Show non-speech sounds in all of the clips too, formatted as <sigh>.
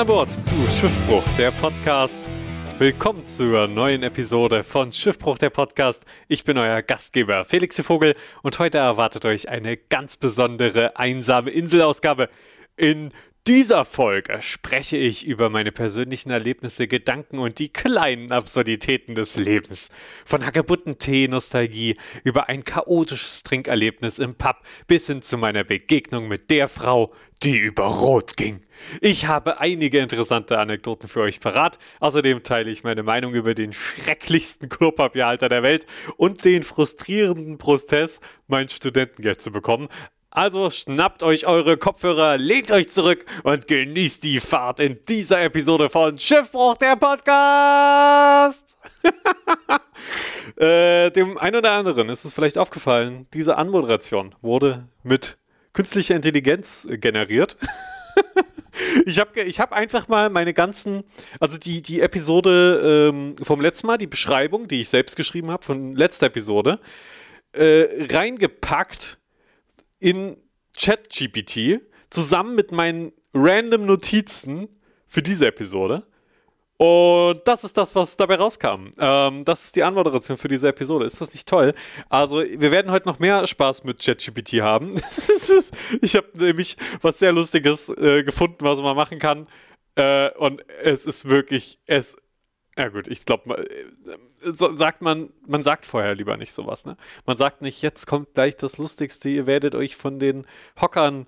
An Bord zu Schiffbruch, der Podcast. Willkommen zur neuen Episode von Schiffbruch, der Podcast. Ich bin euer Gastgeber Felix Vogel und heute erwartet euch eine ganz besondere einsame Inselausgabe. In dieser Folge spreche ich über meine persönlichen Erlebnisse, Gedanken und die kleinen Absurditäten des Lebens. Von Hagebutten-Tee-Nostalgie über ein chaotisches Trinkerlebnis im Pub bis hin zu meiner Begegnung mit der Frau, die über Rot ging. Ich habe einige interessante Anekdoten für euch parat. Außerdem teile ich meine Meinung über den schrecklichsten Klopapierhalter der Welt und den frustrierenden Prozess, mein Studentengeld zu bekommen. Also schnappt euch eure Kopfhörer, lehnt euch zurück und genießt die Fahrt in dieser Episode von Schiffbruch der Podcast. <laughs> äh, dem einen oder anderen ist es vielleicht aufgefallen, diese Anmoderation wurde mit künstlicher Intelligenz generiert. <laughs> ich habe ich hab einfach mal meine ganzen, also die, die Episode ähm, vom letzten Mal, die Beschreibung, die ich selbst geschrieben habe, von letzter Episode, äh, reingepackt in ChatGPT zusammen mit meinen random Notizen für diese Episode. Und das ist das, was dabei rauskam. Ähm, das ist die Anmoderation für diese Episode. Ist das nicht toll? Also, wir werden heute noch mehr Spaß mit ChatGPT haben. <laughs> ich habe nämlich was sehr Lustiges äh, gefunden, was man machen kann. Äh, und es ist wirklich, es ja gut, ich glaube, äh, so sagt man, man sagt vorher lieber nicht sowas, ne? Man sagt nicht, jetzt kommt gleich das Lustigste, ihr werdet euch von den Hockern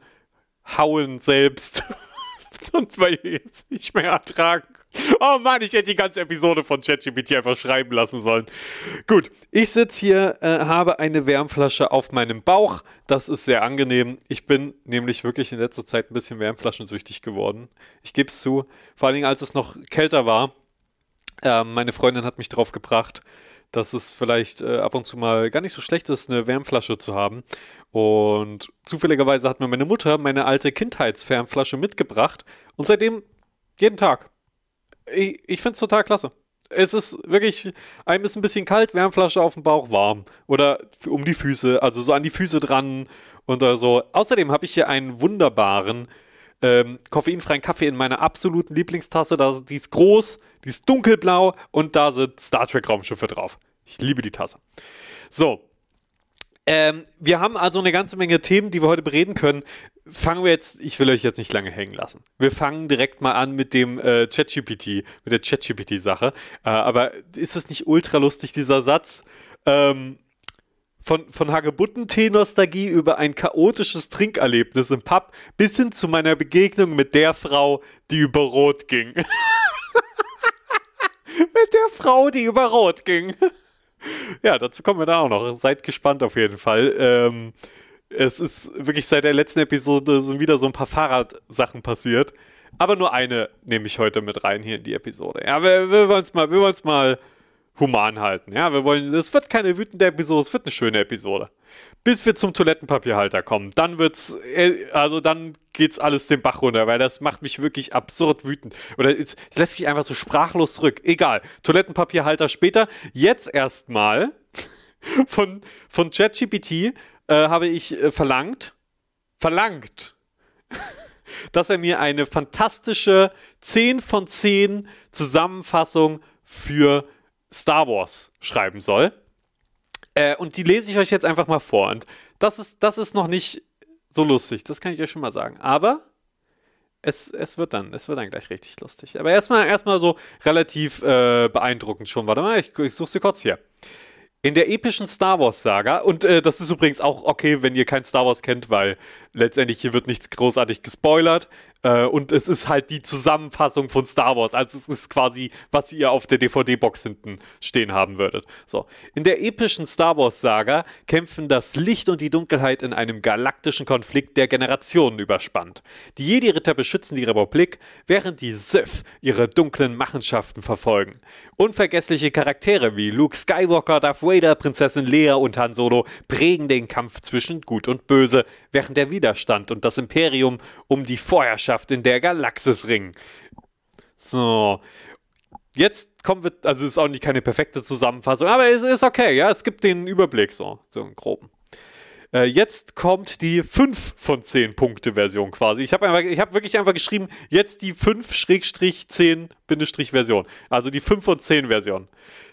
hauen selbst. <laughs> Sonst weil ihr jetzt nicht mehr ertragen. Oh Mann, ich hätte die ganze Episode von ChatGPT einfach schreiben lassen sollen. Gut, ich sitze hier, äh, habe eine Wärmflasche auf meinem Bauch. Das ist sehr angenehm. Ich bin nämlich wirklich in letzter Zeit ein bisschen wärmflaschensüchtig geworden. Ich gebe es zu. Vor allen Dingen, als es noch kälter war ähm, meine Freundin hat mich darauf gebracht, dass es vielleicht äh, ab und zu mal gar nicht so schlecht ist, eine Wärmflasche zu haben. Und zufälligerweise hat mir meine Mutter meine alte Kindheitswärmflasche mitgebracht und seitdem jeden Tag. Ich, ich finde es total klasse. Es ist wirklich, einem ist ein bisschen kalt, Wärmflasche auf dem Bauch warm. Oder um die Füße, also so an die Füße dran und so. Außerdem habe ich hier einen wunderbaren ähm, koffeinfreien Kaffee in meiner absoluten Lieblingstasse. Die ist groß, die ist dunkelblau und da sind Star Trek Raumschiffe drauf. Ich liebe die Tasse. So. Ähm, wir haben also eine ganze Menge Themen, die wir heute bereden können. Fangen wir jetzt, ich will euch jetzt nicht lange hängen lassen. Wir fangen direkt mal an mit dem äh, ChatGPT, mit der ChatGPT-Sache. Äh, aber ist es nicht ultra lustig, dieser Satz? Ähm, von, von Hagebutten-Tee-Nostalgie über ein chaotisches Trinkerlebnis im Pub bis hin zu meiner Begegnung mit der Frau, die über Rot ging. <laughs> mit der Frau, die über Rot ging. <laughs> ja, dazu kommen wir da auch noch. Seid gespannt auf jeden Fall. Ähm, es ist wirklich seit der letzten Episode sind wieder so ein paar Fahrradsachen passiert. Aber nur eine nehme ich heute mit rein hier in die Episode. Ja, wir, wir wollen es mal, wir wollen es mal human halten. Ja, wir wollen, es wird keine wütende Episode, es wird eine schöne Episode. Bis wir zum Toilettenpapierhalter kommen. Dann wird's, äh, also dann geht's alles den Bach runter, weil das macht mich wirklich absurd wütend. Oder es, es lässt mich einfach so sprachlos zurück. Egal. Toilettenpapierhalter später. Jetzt erstmal <laughs> von, von ChatGPT äh, habe ich äh, verlangt, verlangt, <laughs> dass er mir eine fantastische 10 von 10 Zusammenfassung für Star Wars schreiben soll. Äh, und die lese ich euch jetzt einfach mal vor. Und das ist, das ist noch nicht so lustig, das kann ich euch schon mal sagen. Aber es, es wird dann, es wird dann gleich richtig lustig. Aber erstmal, erstmal so relativ äh, beeindruckend schon. Warte mal, ich, ich suche sie kurz hier. In der epischen Star Wars-Saga, und äh, das ist übrigens auch okay, wenn ihr kein Star Wars kennt, weil letztendlich hier wird nichts großartig gespoilert. Äh, und es ist halt die Zusammenfassung von Star Wars. Also es ist quasi, was ihr auf der DVD-Box hinten stehen haben würdet. So. In der epischen Star Wars-Saga kämpfen das Licht und die Dunkelheit in einem galaktischen Konflikt, der Generationen überspannt. Die Jedi-Ritter beschützen die Republik, während die Sith ihre dunklen Machenschaften verfolgen. Unvergessliche Charaktere wie Luke Skywalker, Darth Vader, Prinzessin Leia und Han Solo prägen den Kampf zwischen Gut und Böse, während der Widerstand und das Imperium um die Vorherrschaft in der Galaxis ringen. So. Jetzt kommen wir, also ist auch nicht keine perfekte Zusammenfassung, aber es ist okay, ja, es gibt den Überblick so, so einen groben. Äh, jetzt kommt die 5 von 10 Punkte Version quasi. Ich habe hab wirklich einfach geschrieben, jetzt die 5-10-Version. Also die 5 von 10 Version.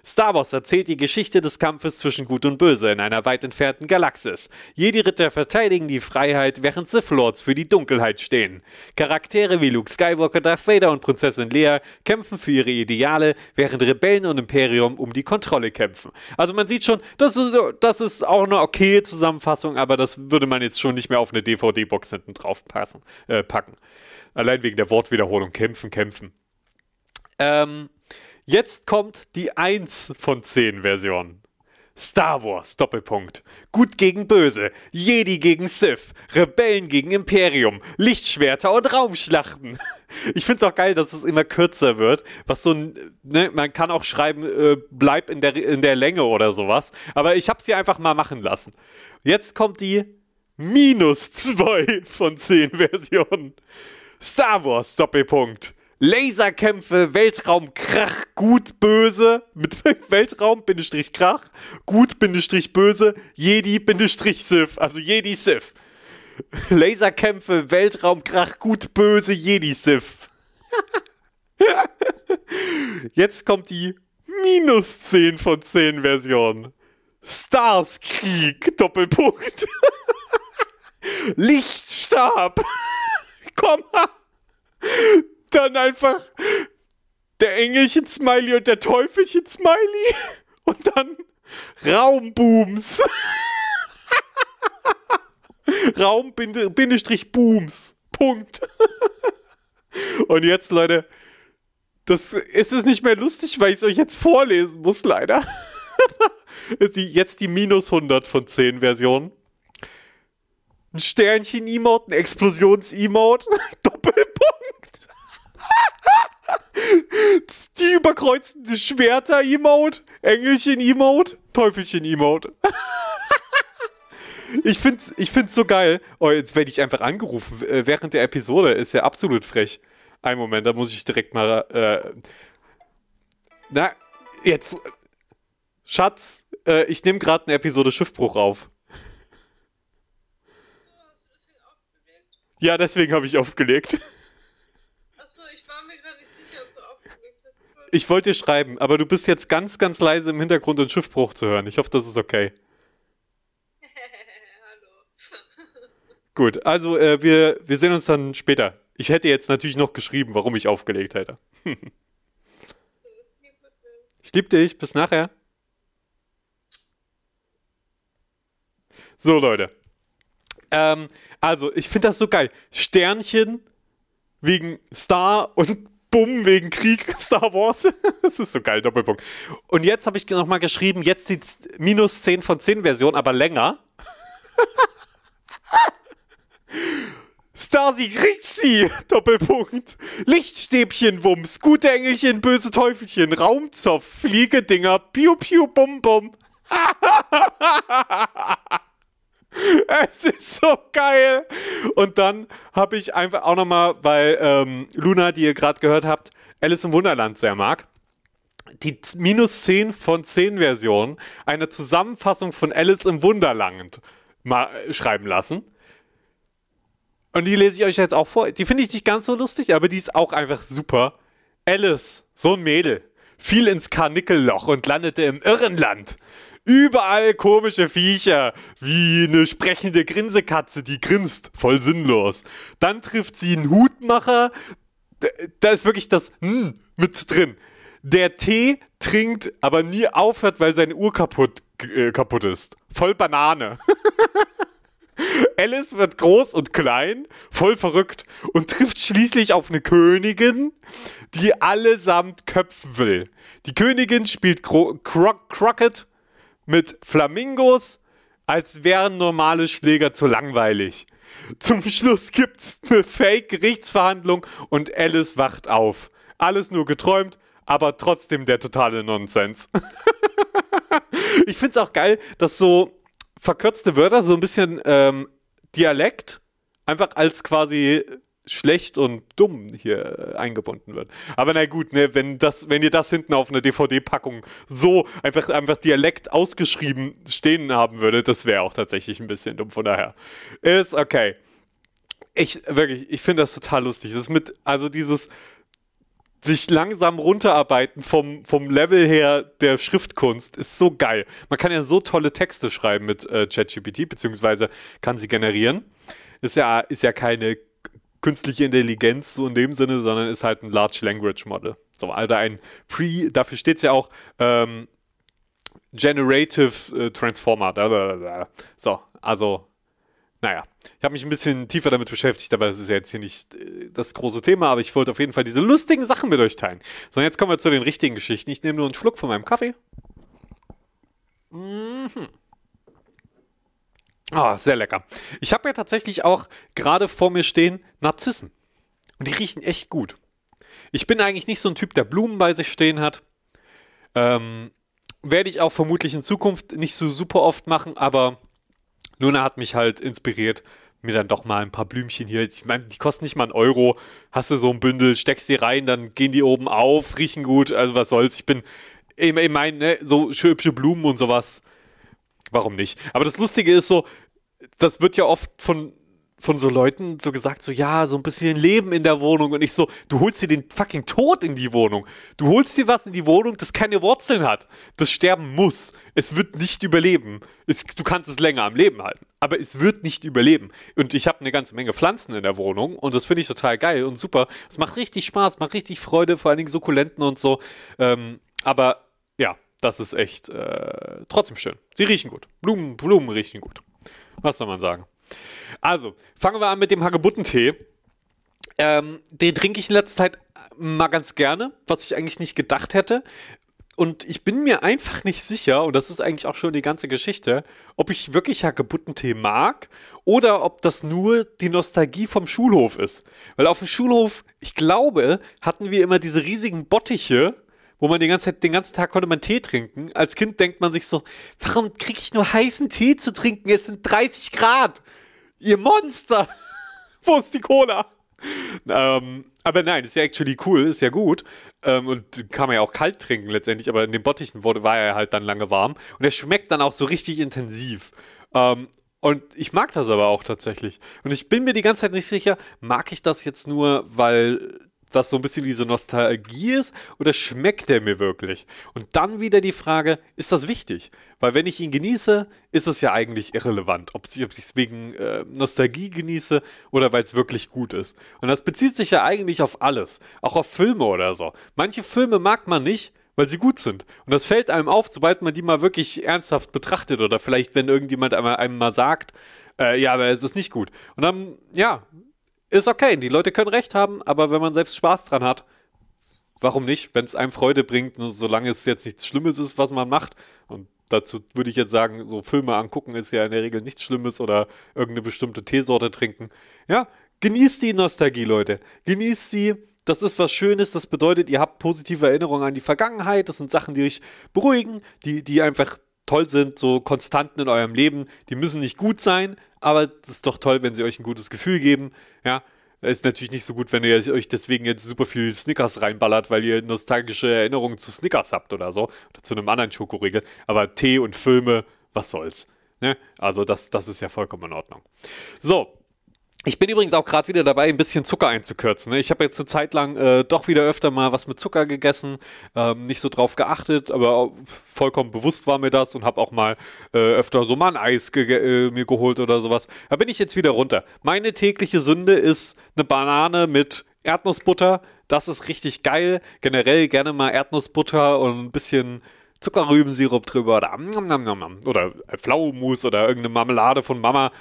Star Wars erzählt die Geschichte des Kampfes zwischen Gut und Böse in einer weit entfernten Galaxis. Jedi-Ritter verteidigen die Freiheit, während Sith Lords für die Dunkelheit stehen. Charaktere wie Luke Skywalker, Darth Vader und Prinzessin Leia kämpfen für ihre Ideale, während Rebellen und Imperium um die Kontrolle kämpfen. Also man sieht schon, das ist, das ist auch eine okaye Zusammenfassung, aber das würde man jetzt schon nicht mehr auf eine DVD-Box hinten drauf passen, äh, packen. Allein wegen der Wortwiederholung. Kämpfen, kämpfen. Ähm, Jetzt kommt die 1 von 10 Version. Star Wars, Doppelpunkt. Gut gegen Böse, Jedi gegen Sith, Rebellen gegen Imperium, Lichtschwerter und Raumschlachten. <laughs> Ich find's auch geil, dass es immer kürzer wird. Was so ne, man kann auch schreiben, äh, bleib in der, in der Länge oder sowas. Aber ich hab's hier einfach mal machen lassen. Jetzt kommt die minus 2 <laughs> von 10 Versionen. Star Wars, Doppelpunkt. Laserkämpfe, Weltraum, Krach, gut, böse, mit <laughs> Weltraum, Bindestrich, Krach, gut, Bindestrich, böse, Jedi, Bindestrich, Sith, also Jedi, Sith. <laughs> Laserkämpfe, Weltraum, Krach, gut, böse, Jedi, Sith. <laughs> Jetzt kommt die minus 10 von 10 Version. Stars Krieg, Doppelpunkt. Lichtstab, Komma dann einfach der Engelchen-Smiley und der Teufelchen-Smiley <laughs> und dann Raumbooms. <laughs> Raum-Booms. Punkt. <laughs> Und jetzt, Leute, das ist es nicht mehr lustig, weil ich es euch jetzt vorlesen muss, leider. jetzt die minus 100 von 10 Version. Ein Sternchen-Emote, ein Explosions-Emote, Doppelpunkt. Die überkreuzende Schwerter-Emote, Engelchen-Emote, Teufelchen-Emote. <laughs> ich find's, ich find's so geil. Oh, jetzt werde ich einfach angerufen äh, während der Episode. Ist ja absolut frech. Ein Moment, da muss ich direkt mal. Äh, na, jetzt. Schatz, äh, ich nehme gerade eine Episode Schiffbruch auf. Ja, deswegen habe ich aufgelegt. Ich wollte dir schreiben, aber du bist jetzt ganz, ganz leise im Hintergrund und Schiffbruch zu hören. Ich hoffe, das ist okay. <laughs> Hallo. Gut, also äh, wir, wir sehen uns dann später. Ich hätte jetzt natürlich noch geschrieben, warum ich aufgelegt hätte. <laughs> ich liebe dich, bis nachher. So, Leute. Ähm, also, ich finde das so geil. Sternchen wegen Star und Bumm wegen Krieg, <laughs> Star Wars. das ist so geil, Doppelpunkt. Und jetzt habe ich nochmal geschrieben, jetzt die minus 10 von 10 Version, aber länger. Stasi Rixi, <laughs> Doppelpunkt. Lichtstäbchen, Wumms, gute Engelchen, böse Teufelchen, Raumzoff, Fliegedinger, Piu Piu Bum Bum. <laughs> <laughs> Es ist so geil. Und dann habe ich einfach auch nochmal, weil ähm, Luna, die ihr gerade gehört habt, Alice im Wunderland sehr mag, die minus 10 von 10 Version eine Zusammenfassung von Alice im Wunderland mal schreiben lassen. Und die lese ich euch jetzt auch vor. Die finde ich nicht ganz so lustig, aber die ist auch einfach super. Alice, so ein Mädel, fiel ins Karnickelloch und landete im Irrenland. Überall komische Viecher, wie eine sprechende Grinsekatze, die grinst, voll sinnlos. Dann trifft sie einen Hutmacher, da ist wirklich das hm mit drin. Der Tee trinkt, aber nie aufhört, weil seine Uhr kaputt, äh, kaputt ist. Voll Banane. <laughs> Alice wird groß und klein, voll verrückt und trifft schließlich auf eine Königin, die allesamt köpfen will. Die Königin spielt Cro Croc Crockett mit Flamingos, als wären normale Schläger zu langweilig. Zum Schluss gibt's eine Fake-Gerichtsverhandlung und Alice wacht auf. Alles nur geträumt, aber trotzdem der totale Nonsens. <laughs> ich find's auch geil, dass so verkürzte Wörter, so ein bisschen ähm, Dialekt, einfach als quasi schlecht und dumm hier äh, eingebunden wird. Aber na gut, ne, wenn das, wenn ihr das hinten auf einer DVD-Packung so einfach, einfach Dialekt ausgeschrieben stehen haben würdet, das wäre auch tatsächlich ein bisschen dumm. Von daher ist okay. Ich wirklich, ich finde das total lustig. Das mit, also dieses sich langsam runterarbeiten vom, vom Level her der Schriftkunst ist so geil. Man kann ja so tolle Texte schreiben mit äh, ChatGPT, beziehungsweise kann sie generieren. Ist ja, ist ja keine künstliche Intelligenz so in dem Sinne, sondern ist halt ein Large Language Model. So, also ein Pre, dafür steht es ja auch ähm, Generative äh, Transformer. So, also, naja, ich habe mich ein bisschen tiefer damit beschäftigt, aber das ist ja jetzt hier nicht äh, das große Thema, aber ich wollte auf jeden Fall diese lustigen Sachen mit euch teilen. So, jetzt kommen wir zu den richtigen Geschichten. Ich nehme nur einen Schluck von meinem Kaffee. Mhm. Ah, sehr lecker. Ich habe ja tatsächlich auch gerade vor mir stehen Narzissen. Und die riechen echt gut. Ich bin eigentlich nicht so ein Typ, der Blumen bei sich stehen hat. Ähm, werde ich auch vermutlich in Zukunft nicht so super oft machen, aber Luna hat mich halt inspiriert, mir dann doch mal ein paar Blümchen hier. Ich meine, die kosten nicht mal einen Euro. Hast du so ein Bündel, steckst die rein, dann gehen die oben auf, riechen gut. Also was soll's. Ich bin, ich meine, ne, so hübsche Blumen und sowas warum nicht? Aber das Lustige ist so, das wird ja oft von von so Leuten so gesagt, so ja, so ein bisschen Leben in der Wohnung und ich so, du holst dir den fucking Tod in die Wohnung. Du holst dir was in die Wohnung, das keine Wurzeln hat, das sterben muss. Es wird nicht überleben. Es, du kannst es länger am Leben halten, aber es wird nicht überleben. Und ich habe eine ganze Menge Pflanzen in der Wohnung und das finde ich total geil und super. Es macht richtig Spaß, macht richtig Freude, vor allen Dingen Sukkulenten und so. Ähm, aber das ist echt äh, trotzdem schön. Sie riechen gut. Blumen, Blumen riechen gut. Was soll man sagen? Also, fangen wir an mit dem Hagebuttentee. Ähm, den trinke ich in letzter Zeit mal ganz gerne, was ich eigentlich nicht gedacht hätte. Und ich bin mir einfach nicht sicher, und das ist eigentlich auch schon die ganze Geschichte, ob ich wirklich Hagebuttentee mag oder ob das nur die Nostalgie vom Schulhof ist. Weil auf dem Schulhof, ich glaube, hatten wir immer diese riesigen Bottiche, wo man den ganzen, den ganzen Tag konnte man Tee trinken. Als Kind denkt man sich so, warum kriege ich nur heißen Tee zu trinken? Es sind 30 Grad. Ihr Monster. <laughs> wo ist die Cola? Ähm, aber nein, ist ja actually cool, ist ja gut. Ähm, und kann man ja auch kalt trinken letztendlich, aber in den Bottichen war er halt dann lange warm. Und er schmeckt dann auch so richtig intensiv. Ähm, und ich mag das aber auch tatsächlich. Und ich bin mir die ganze Zeit nicht sicher, mag ich das jetzt nur, weil das so ein bisschen diese Nostalgie ist oder schmeckt der mir wirklich? Und dann wieder die Frage, ist das wichtig? Weil wenn ich ihn genieße, ist es ja eigentlich irrelevant, ob ich es wegen äh, Nostalgie genieße oder weil es wirklich gut ist. Und das bezieht sich ja eigentlich auf alles, auch auf Filme oder so. Manche Filme mag man nicht, weil sie gut sind. Und das fällt einem auf, sobald man die mal wirklich ernsthaft betrachtet oder vielleicht, wenn irgendjemand einem, mal sagt, äh, ja, aber es ist nicht gut. Und dann, ja, ist okay, die Leute können recht haben, aber wenn man selbst Spaß dran hat, warum nicht, wenn es einem Freude bringt, solange es jetzt nichts Schlimmes ist, was man macht. Und dazu würde ich jetzt sagen, so Filme angucken ist ja in der Regel nichts Schlimmes oder irgendeine bestimmte Teesorte trinken. Ja, genießt die Nostalgie, Leute. Genießt sie. Das ist was Schönes, das bedeutet, ihr habt positive Erinnerungen an die Vergangenheit. Das sind Sachen, die euch beruhigen, die, die einfach toll sind, so Konstanten in eurem Leben. Die müssen nicht gut sein, aber es ist doch toll, wenn sie euch ein gutes Gefühl geben. Ja, ist natürlich nicht so gut, wenn ihr euch deswegen jetzt super viel Snickers reinballert, weil ihr nostalgische Erinnerungen zu Snickers habt oder so. Oder zu einem anderen Schokoriegel. Aber Tee und Filme, was soll's. Ne? Also das, das ist ja vollkommen in Ordnung. So, ich bin übrigens auch gerade wieder dabei, ein bisschen Zucker einzukürzen. Ne? Ich habe jetzt eine Zeit lang äh, doch wieder öfter mal was mit Zucker gegessen, ähm, nicht so drauf geachtet, aber vollkommen bewusst war mir das und habe auch mal äh, öfter so mal ein Eis äh, mir geholt oder sowas. Da bin ich jetzt wieder runter. Meine tägliche Sünde ist eine Banane mit Erdnussbutter. Das ist richtig geil. Generell gerne mal Erdnussbutter und ein bisschen Zuckerrübensirup drüber oder, oder Pflaumenmus oder irgendeine Marmelade von Mama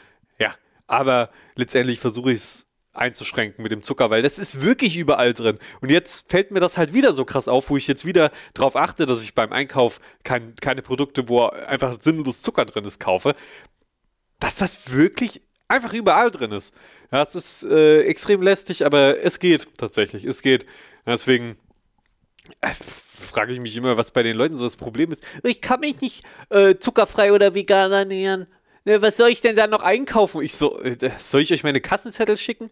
aber letztendlich versuche ich es einzuschränken mit dem Zucker, weil das ist wirklich überall drin. Und jetzt fällt mir das halt wieder so krass auf, wo ich jetzt wieder darauf achte, dass ich beim Einkauf kein, keine Produkte, wo einfach sinnlos Zucker drin ist, kaufe, dass das wirklich einfach überall drin ist. Ja, es ist äh, extrem lästig, aber es geht tatsächlich, es geht. Deswegen äh, frage ich mich immer, was bei den Leuten so das Problem ist. Ich kann mich nicht äh, zuckerfrei oder vegan ernähren. Ne, was soll ich denn da noch einkaufen? Ich so, äh, soll ich euch meine Kassenzettel schicken?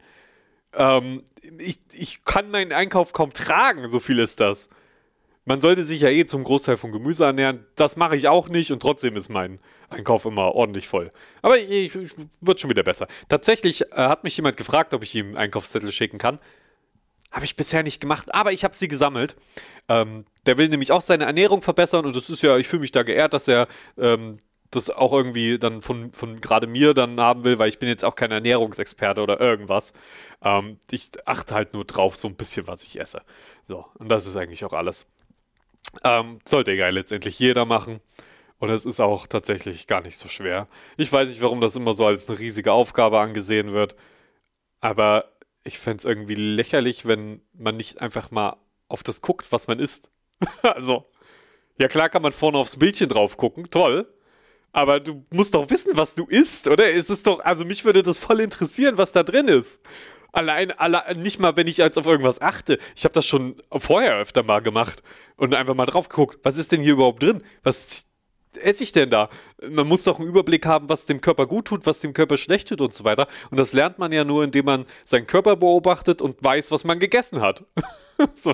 Ähm, ich, ich kann meinen Einkauf kaum tragen, so viel ist das. Man sollte sich ja eh zum Großteil von Gemüse ernähren. Das mache ich auch nicht und trotzdem ist mein Einkauf immer ordentlich voll. Aber ich, ich, wird schon wieder besser. Tatsächlich äh, hat mich jemand gefragt, ob ich ihm Einkaufszettel schicken kann. Habe ich bisher nicht gemacht, aber ich habe sie gesammelt. Ähm, der will nämlich auch seine Ernährung verbessern und das ist ja, ich fühle mich da geehrt, dass er ähm, das auch irgendwie dann von, von gerade mir dann haben will, weil ich bin jetzt auch kein Ernährungsexperte oder irgendwas. Ähm, ich achte halt nur drauf, so ein bisschen, was ich esse. So, und das ist eigentlich auch alles. Ähm, sollte ja letztendlich jeder machen. Und es ist auch tatsächlich gar nicht so schwer. Ich weiß nicht, warum das immer so als eine riesige Aufgabe angesehen wird. Aber ich fände es irgendwie lächerlich, wenn man nicht einfach mal auf das guckt, was man isst. <laughs> also, ja klar kann man vorne aufs Bildchen drauf gucken, toll. Aber du musst doch wissen, was du isst, oder? Es ist doch, also mich würde das voll interessieren, was da drin ist. Allein, allein, nicht mal, wenn ich jetzt auf irgendwas achte. Ich habe das schon vorher öfter mal gemacht und einfach mal drauf geguckt. Was ist denn hier überhaupt drin? Was esse ich denn da? Man muss doch einen Überblick haben, was dem Körper gut tut, was dem Körper schlecht tut und so weiter. Und das lernt man ja nur, indem man seinen Körper beobachtet und weiß, was man gegessen hat. <laughs> so.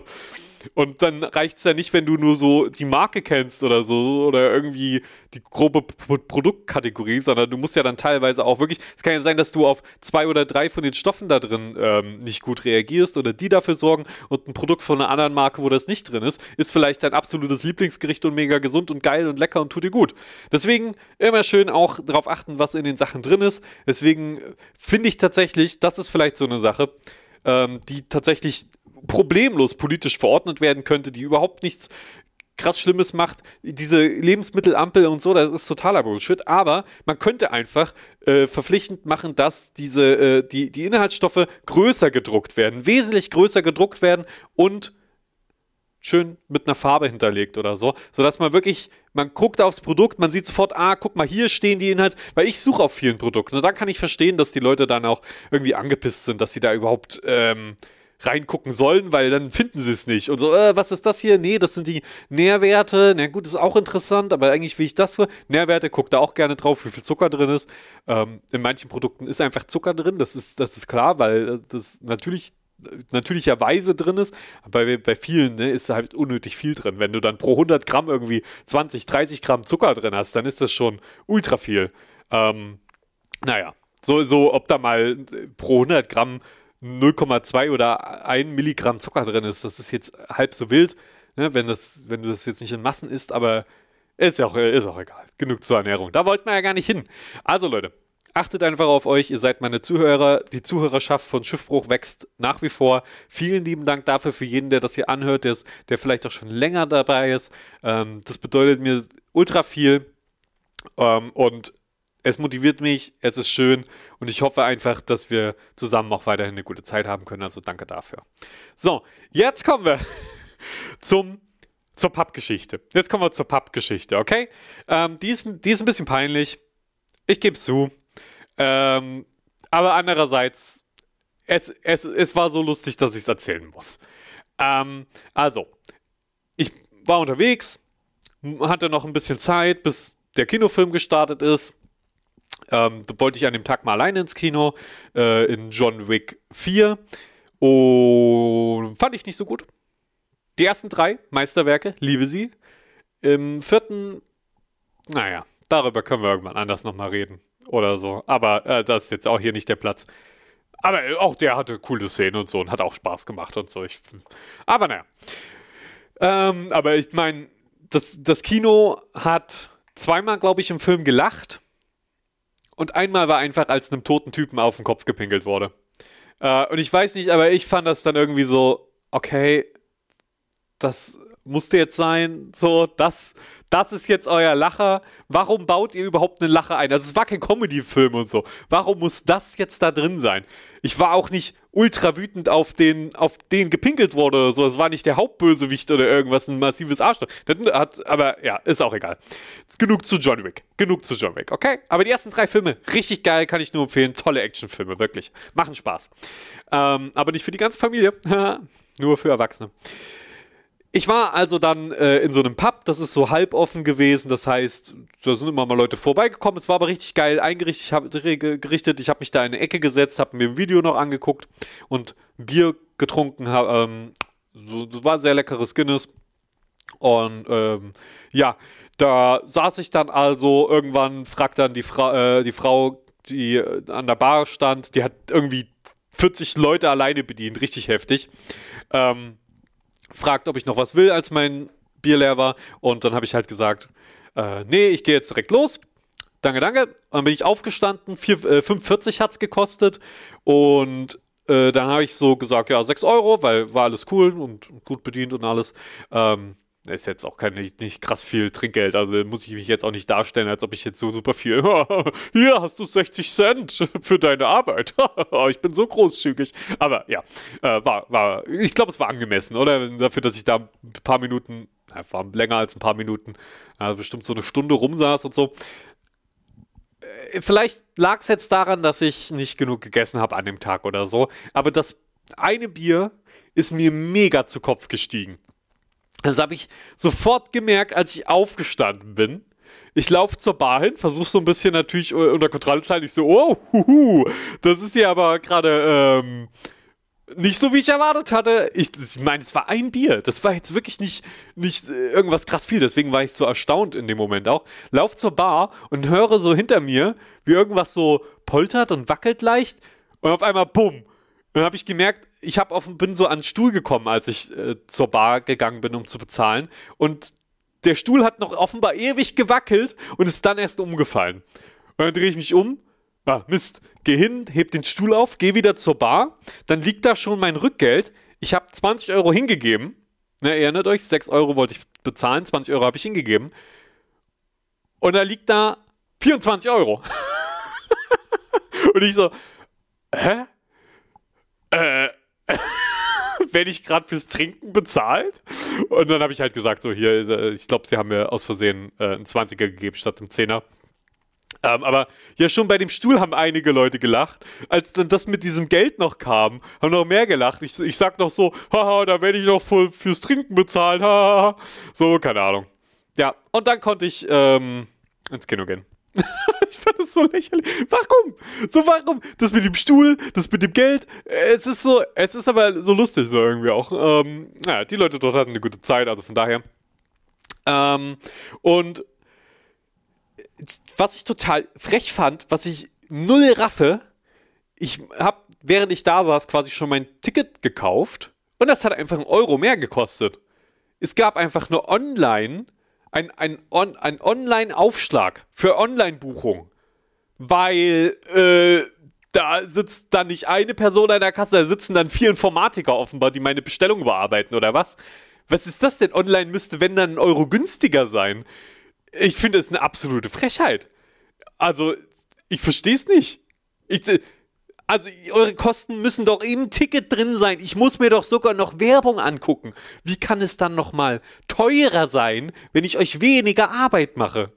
Und dann reicht es ja nicht, wenn du nur so die Marke kennst oder so oder irgendwie die grobe P Produktkategorie, sondern du musst ja dann teilweise auch wirklich, es kann ja sein, dass du auf zwei oder drei von den Stoffen da drin ähm, nicht gut reagierst oder die dafür sorgen und ein Produkt von einer anderen Marke, wo das nicht drin ist, ist vielleicht dein absolutes Lieblingsgericht und mega gesund und geil und lecker und tut dir gut. Deswegen immer schön auch darauf achten, was in den Sachen drin ist. Deswegen finde ich tatsächlich, das ist vielleicht so eine Sache, ähm, die tatsächlich problemlos politisch verordnet werden könnte, die überhaupt nichts krass Schlimmes macht. Diese Lebensmittelampel und so, das ist totaler Bullshit. Aber man könnte einfach äh, verpflichtend machen, dass diese, äh, die, die Inhaltsstoffe größer gedruckt werden, wesentlich größer gedruckt werden und schön mit einer Farbe hinterlegt oder so, sodass man wirklich, man guckt aufs Produkt, man sieht sofort, ah, guck mal, hier stehen die Inhalte, weil ich suche auf vielen Produkten und dann kann ich verstehen, dass die Leute dann auch irgendwie angepisst sind, dass sie da überhaupt ähm, reingucken sollen, weil dann finden sie es nicht. Und so, äh, was ist das hier? Nee, das sind die Nährwerte. Na gut, ist auch interessant, aber eigentlich will ich das für. Nährwerte, guck da auch gerne drauf, wie viel Zucker drin ist. Ähm, in manchen Produkten ist einfach Zucker drin, das ist, das ist klar, weil äh, das natürlich natürlicherweise drin ist. Bei, bei vielen ne, ist halt unnötig viel drin. Wenn du dann pro 100 Gramm irgendwie 20, 30 Gramm Zucker drin hast, dann ist das schon ultra viel. Ähm, naja, so, so ob da mal pro 100 Gramm 0,2 oder 1 Milligramm Zucker drin ist. Das ist jetzt halb so wild, ne, wenn, das, wenn du das jetzt nicht in Massen isst, aber ist ja auch, ist auch egal. Genug zur Ernährung. Da wollten wir ja gar nicht hin. Also Leute, achtet einfach auf euch. Ihr seid meine Zuhörer. Die Zuhörerschaft von Schiffbruch wächst nach wie vor. Vielen lieben Dank dafür für jeden, der das hier anhört, der, der vielleicht auch schon länger dabei ist. Ähm, das bedeutet mir ultra viel. Ähm, und es motiviert mich, es ist schön und ich hoffe einfach, dass wir zusammen auch weiterhin eine gute Zeit haben können. Also danke dafür. So, jetzt kommen wir <laughs> zum, zur Pappgeschichte. Jetzt kommen wir zur Pappgeschichte, okay? Ähm, die, ist, die ist ein bisschen peinlich. Ich gebe es zu. Ähm, aber andererseits, es, es, es war so lustig, dass ich es erzählen muss. Ähm, also, ich war unterwegs, hatte noch ein bisschen Zeit, bis der Kinofilm gestartet ist ähm, wollte ich an dem Tag mal alleine ins Kino, äh, in John Wick 4. Und fand ich nicht so gut. Die ersten drei Meisterwerke, liebe sie. Im vierten, naja, darüber können wir irgendwann anders nochmal reden. Oder so. Aber äh, das ist jetzt auch hier nicht der Platz. Aber auch der hatte coole Szenen und so und hat auch Spaß gemacht und so. Ich, aber naja. Ähm, aber ich meine, das, das Kino hat zweimal, glaube ich, im Film gelacht. Und einmal war einfach, als einem toten Typen auf den Kopf gepinkelt wurde. Äh, und ich weiß nicht, aber ich fand das dann irgendwie so, okay, das musste jetzt sein, so, das, das ist jetzt euer Lacher. Warum baut ihr überhaupt eine Lache ein? Also es war kein Comedy-Film und so. Warum muss das jetzt da drin sein? Ich war auch nicht ultra wütend auf den, auf den gepinkelt wurde oder so. Es war nicht der Hauptbösewicht oder irgendwas, ein massives Arschloch. Aber ja, ist auch egal. Genug zu John Wick. Genug zu John Wick, okay? Aber die ersten drei Filme, richtig geil, kann ich nur empfehlen. Tolle Actionfilme, wirklich. Machen Spaß. Ähm, aber nicht für die ganze Familie. <laughs> nur für Erwachsene ich war also dann äh, in so einem Pub, das ist so halb offen gewesen, das heißt, da sind immer mal Leute vorbeigekommen. Es war aber richtig geil eingerichtet. Ich habe habe mich da in eine Ecke gesetzt, habe mir ein Video noch angeguckt und Bier getrunken. Ähm, so, das war sehr leckeres Guinness. Und ähm, ja, da saß ich dann also, irgendwann fragt dann die, Fra äh, die Frau, die an der Bar stand, die hat irgendwie 40 Leute alleine bedient, richtig heftig. Ähm, fragt, ob ich noch was will, als mein Bier leer war. Und dann habe ich halt gesagt, äh, nee, ich gehe jetzt direkt los. Danke, danke. Und dann bin ich aufgestanden. 4, äh, 5,40 hat es gekostet. Und äh, dann habe ich so gesagt, ja, 6 Euro, weil war alles cool und gut bedient und alles. Ähm, ist jetzt auch kein, nicht, nicht, krass viel Trinkgeld, also muss ich mich jetzt auch nicht darstellen, als ob ich jetzt so super viel. <laughs> Hier hast du 60 Cent <laughs> für deine Arbeit. <laughs> ich bin so großzügig. Aber ja, äh, war, war, ich glaube, es war angemessen, oder? Dafür, dass ich da ein paar Minuten, war länger als ein paar Minuten, äh, bestimmt so eine Stunde rumsaß und so. Äh, vielleicht lag es jetzt daran, dass ich nicht genug gegessen habe an dem Tag oder so, aber das eine Bier ist mir mega zu Kopf gestiegen. Das habe ich sofort gemerkt, als ich aufgestanden bin. Ich laufe zur Bar hin, versuche so ein bisschen natürlich unter Kontrolle zu halten. Ich so, oh, huhu, das ist ja aber gerade ähm, nicht so, wie ich erwartet hatte. Ich, ich meine, es war ein Bier. Das war jetzt wirklich nicht, nicht äh, irgendwas krass viel. Deswegen war ich so erstaunt in dem Moment auch. Lauf zur Bar und höre so hinter mir, wie irgendwas so poltert und wackelt leicht. Und auf einmal, bumm, dann habe ich gemerkt, ich hab auf, bin so an den Stuhl gekommen, als ich äh, zur Bar gegangen bin, um zu bezahlen. Und der Stuhl hat noch offenbar ewig gewackelt und ist dann erst umgefallen. Und dann drehe ich mich um. Ah, Mist. Geh hin, heb den Stuhl auf, geh wieder zur Bar. Dann liegt da schon mein Rückgeld. Ich habe 20 Euro hingegeben. Ne, erinnert euch, 6 Euro wollte ich bezahlen, 20 Euro habe ich hingegeben. Und da liegt da 24 Euro. <laughs> und ich so, hä? Äh, <laughs> werde ich gerade fürs Trinken bezahlt? Und dann habe ich halt gesagt, so hier, äh, ich glaube, sie haben mir aus Versehen äh, einen 20er gegeben statt einem 10er. Ähm, aber ja, schon bei dem Stuhl haben einige Leute gelacht. Als dann das mit diesem Geld noch kam, haben noch mehr gelacht. Ich, ich sag noch so, haha, da werde ich noch voll fürs Trinken bezahlen, haha. So, keine Ahnung. Ja, und dann konnte ich ähm, ins Kino gehen. <laughs> ich fand das so lächerlich. Warum? So, warum? Das mit dem Stuhl, das mit dem Geld. Es ist so, es ist aber so lustig, so irgendwie auch. Ähm, naja, die Leute dort hatten eine gute Zeit, also von daher. Ähm, und was ich total frech fand, was ich null raffe, ich habe, während ich da saß, quasi schon mein Ticket gekauft und das hat einfach einen Euro mehr gekostet. Es gab einfach nur online ein, ein, on, ein Online-Aufschlag für Online-Buchung. Weil äh, da sitzt dann nicht eine Person an der Kasse, da sitzen dann vier Informatiker offenbar, die meine Bestellung bearbeiten oder was? Was ist das denn? Online müsste, wenn dann ein Euro günstiger sein. Ich finde es eine absolute Frechheit. Also, ich verstehe es nicht. Ich, also eure Kosten müssen doch im Ticket drin sein. Ich muss mir doch sogar noch Werbung angucken. Wie kann es dann noch mal teurer sein, wenn ich euch weniger Arbeit mache?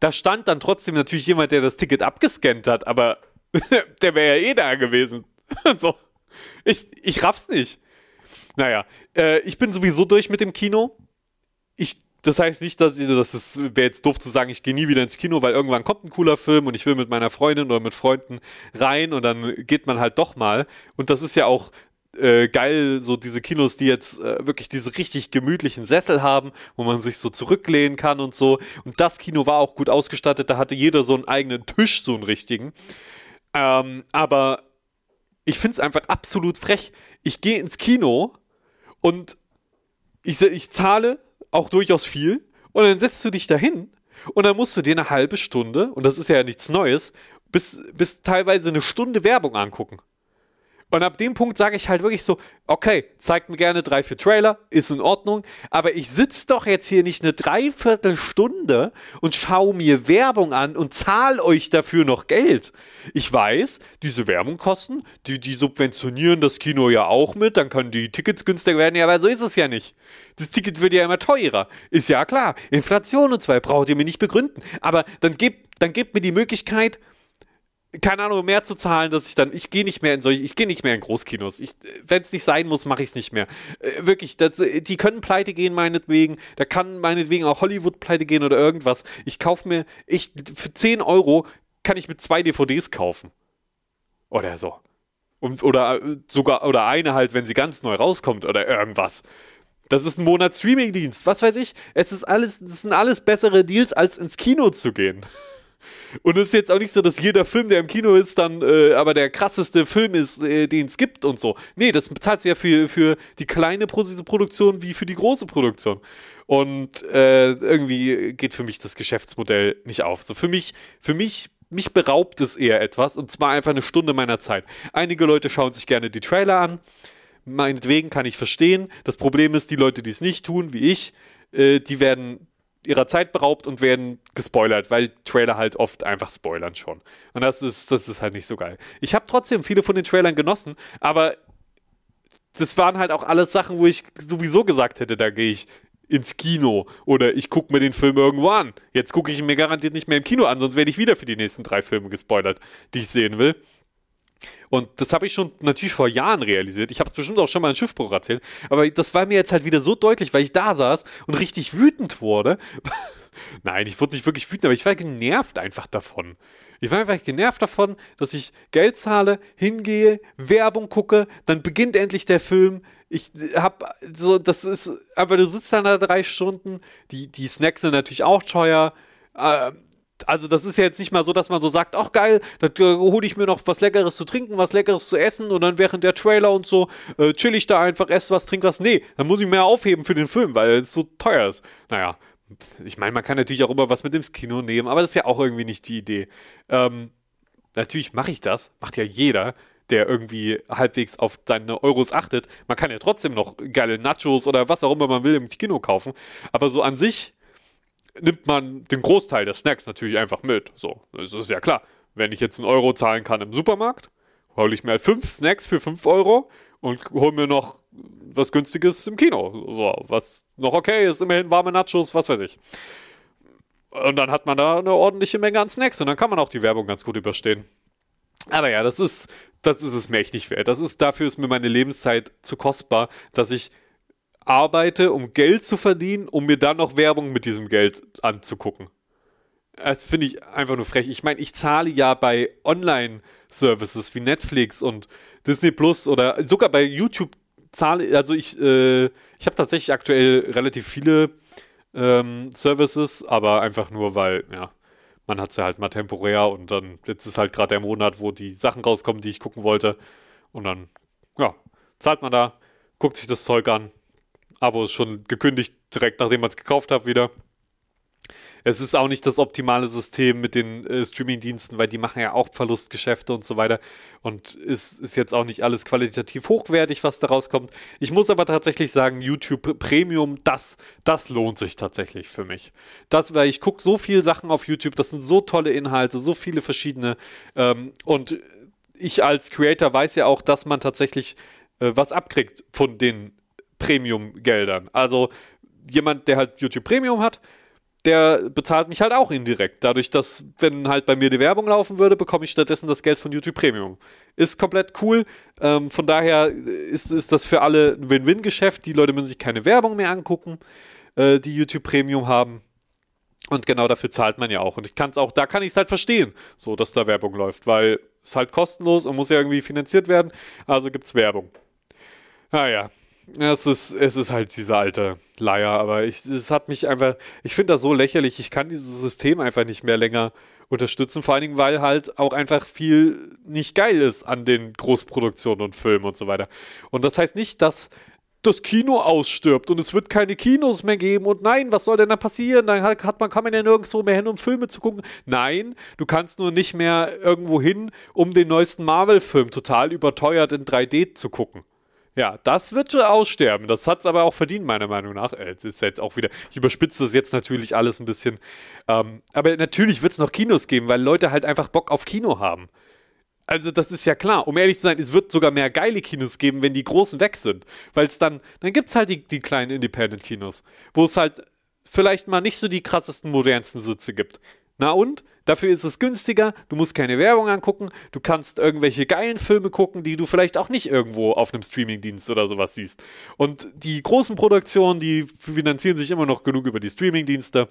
Da stand dann trotzdem natürlich jemand, der das Ticket abgescannt hat, aber <laughs> der wäre ja eh da gewesen. <laughs> so. Ich, ich raff's nicht. Naja, äh, ich bin sowieso durch mit dem Kino. Ich das heißt nicht, dass ich, das wäre jetzt doof zu sagen, ich gehe nie wieder ins Kino, weil irgendwann kommt ein cooler Film und ich will mit meiner Freundin oder mit Freunden rein und dann geht man halt doch mal. Und das ist ja auch äh, geil, so diese Kinos, die jetzt äh, wirklich diese richtig gemütlichen Sessel haben, wo man sich so zurücklehnen kann und so. Und das Kino war auch gut ausgestattet, da hatte jeder so einen eigenen Tisch, so einen richtigen. Ähm, aber ich finde es einfach absolut frech. Ich gehe ins Kino und ich, ich zahle auch durchaus viel. Und dann setzt du dich dahin und dann musst du dir eine halbe Stunde, und das ist ja nichts Neues, bis, bis teilweise eine Stunde Werbung angucken. Und ab dem Punkt sage ich halt wirklich so, okay, zeigt mir gerne drei, vier Trailer, ist in Ordnung, aber ich sitze doch jetzt hier nicht eine Dreiviertelstunde und schaue mir Werbung an und zahle euch dafür noch Geld. Ich weiß, diese Werbung kosten, die, die subventionieren das Kino ja auch mit, dann können die Tickets günstiger werden, ja, aber so ist es ja nicht. Das Ticket wird ja immer teurer. Ist ja klar. Inflation und zwei braucht ihr mir nicht begründen. Aber dann gebt, dann gebt mir die Möglichkeit, keine Ahnung, mehr zu zahlen, dass ich dann, ich gehe nicht mehr in solche, ich gehe nicht mehr in Großkinos. Wenn es nicht sein muss, mache ich es nicht mehr. Äh, wirklich, das, die können pleite gehen, meinetwegen. Da kann meinetwegen auch Hollywood pleite gehen oder irgendwas. Ich kaufe mir, ich, für 10 Euro kann ich mit zwei DVDs kaufen. Oder so. Und, oder äh, sogar, oder eine halt, wenn sie ganz neu rauskommt oder irgendwas. Das ist ein Monat Streamingdienst, was weiß ich. Es ist alles, das sind alles bessere Deals, als ins Kino zu gehen. <laughs> Und es ist jetzt auch nicht so, dass jeder Film, der im Kino ist, dann äh, aber der krasseste Film ist, äh, den es gibt und so. Nee, das bezahlt du ja für, für die kleine Produktion wie für die große Produktion. Und äh, irgendwie geht für mich das Geschäftsmodell nicht auf. So für mich, für mich, mich beraubt es eher etwas und zwar einfach eine Stunde meiner Zeit. Einige Leute schauen sich gerne die Trailer an. Meinetwegen kann ich verstehen. Das Problem ist, die Leute, die es nicht tun, wie ich, äh, die werden ihrer Zeit beraubt und werden gespoilert, weil Trailer halt oft einfach spoilern schon. Und das ist, das ist halt nicht so geil. Ich habe trotzdem viele von den Trailern genossen, aber das waren halt auch alles Sachen, wo ich sowieso gesagt hätte, da gehe ich ins Kino oder ich gucke mir den Film irgendwo an. Jetzt gucke ich ihn mir garantiert nicht mehr im Kino an, sonst werde ich wieder für die nächsten drei Filme gespoilert, die ich sehen will. Und das habe ich schon natürlich vor Jahren realisiert. Ich habe es bestimmt auch schon mal in Schiffbruch erzählt. Aber das war mir jetzt halt wieder so deutlich, weil ich da saß und richtig wütend wurde. <laughs> Nein, ich wurde nicht wirklich wütend, aber ich war genervt einfach davon. Ich war einfach genervt davon, dass ich Geld zahle, hingehe, Werbung gucke, dann beginnt endlich der Film. Ich hab so, das ist einfach, du sitzt da drei Stunden, die, die Snacks sind natürlich auch teuer. Äh, also das ist ja jetzt nicht mal so, dass man so sagt, ach geil, da äh, hole ich mir noch was Leckeres zu trinken, was Leckeres zu essen und dann während der Trailer und so äh, chill ich da einfach, esse was, trink was. Nee, dann muss ich mehr aufheben für den Film, weil es so teuer ist. Naja, ich meine, man kann natürlich auch immer was mit ins Kino nehmen, aber das ist ja auch irgendwie nicht die Idee. Ähm, natürlich mache ich das, macht ja jeder der irgendwie halbwegs auf seine Euros achtet. Man kann ja trotzdem noch geile Nachos oder was auch immer man will im Kino kaufen. Aber so an sich nimmt man den Großteil der Snacks natürlich einfach mit. So, das ist ja klar. Wenn ich jetzt einen Euro zahlen kann im Supermarkt, hole ich mir halt fünf Snacks für fünf Euro und hole mir noch was Günstiges im Kino. So, was noch okay ist, immerhin warme Nachos, was weiß ich. Und dann hat man da eine ordentliche Menge an Snacks und dann kann man auch die Werbung ganz gut überstehen. Aber ja, das ist, das ist es mir echt nicht wert. Das ist, dafür ist mir meine Lebenszeit zu kostbar, dass ich arbeite, um Geld zu verdienen, um mir dann noch Werbung mit diesem Geld anzugucken. Das finde ich einfach nur frech. Ich meine, ich zahle ja bei Online-Services wie Netflix und Disney Plus oder sogar bei YouTube zahle, also ich, äh, ich habe tatsächlich aktuell relativ viele ähm, Services, aber einfach nur, weil, ja, man hat sie halt mal temporär und dann, jetzt ist halt gerade der Monat, wo die Sachen rauskommen, die ich gucken wollte. Und dann, ja, zahlt man da, guckt sich das Zeug an, Abo ist schon gekündigt, direkt nachdem man es gekauft hat wieder. Es ist auch nicht das optimale System mit den äh, Streaming-Diensten, weil die machen ja auch Verlustgeschäfte und so weiter. Und es ist jetzt auch nicht alles qualitativ hochwertig, was da rauskommt. Ich muss aber tatsächlich sagen, YouTube Premium, das, das lohnt sich tatsächlich für mich. Das, weil ich gucke so viele Sachen auf YouTube, das sind so tolle Inhalte, so viele verschiedene. Ähm, und ich als Creator weiß ja auch, dass man tatsächlich äh, was abkriegt von den Premium-Geldern. Also jemand, der halt YouTube Premium hat, der bezahlt mich halt auch indirekt. Dadurch, dass, wenn halt bei mir die Werbung laufen würde, bekomme ich stattdessen das Geld von YouTube Premium. Ist komplett cool. Ähm, von daher ist, ist das für alle ein Win-Win-Geschäft. Die Leute müssen sich keine Werbung mehr angucken, äh, die YouTube Premium haben. Und genau dafür zahlt man ja auch. Und ich kann es auch, da kann ich es halt verstehen, so dass da Werbung läuft, weil es halt kostenlos und muss ja irgendwie finanziert werden. Also gibt es Werbung. Naja, ah es ist, es ist halt diese alte Leier, aber ich, es hat mich einfach, ich finde das so lächerlich, ich kann dieses System einfach nicht mehr länger unterstützen, vor allen Dingen, weil halt auch einfach viel nicht geil ist an den Großproduktionen und Filmen und so weiter. Und das heißt nicht, dass das Kino ausstirbt und es wird keine Kinos mehr geben und nein, was soll denn da passieren? Dann hat man, kann man ja nirgendwo mehr hin, um Filme zu gucken. Nein, du kannst nur nicht mehr irgendwo hin, um den neuesten Marvel-Film total überteuert in 3D zu gucken. Ja, das wird schon aussterben. Das hat es aber auch verdient, meiner Meinung nach. Äh, es ist jetzt auch wieder, ich überspitze das jetzt natürlich alles ein bisschen. Ähm, aber natürlich wird es noch Kinos geben, weil Leute halt einfach Bock auf Kino haben. Also, das ist ja klar. Um ehrlich zu sein, es wird sogar mehr geile Kinos geben, wenn die großen weg sind. Weil es dann, dann gibt es halt die, die kleinen Independent-Kinos, wo es halt vielleicht mal nicht so die krassesten, modernsten Sitze gibt. Na und? Dafür ist es günstiger, du musst keine Werbung angucken, du kannst irgendwelche geilen Filme gucken, die du vielleicht auch nicht irgendwo auf einem Streamingdienst oder sowas siehst. Und die großen Produktionen, die finanzieren sich immer noch genug über die Streamingdienste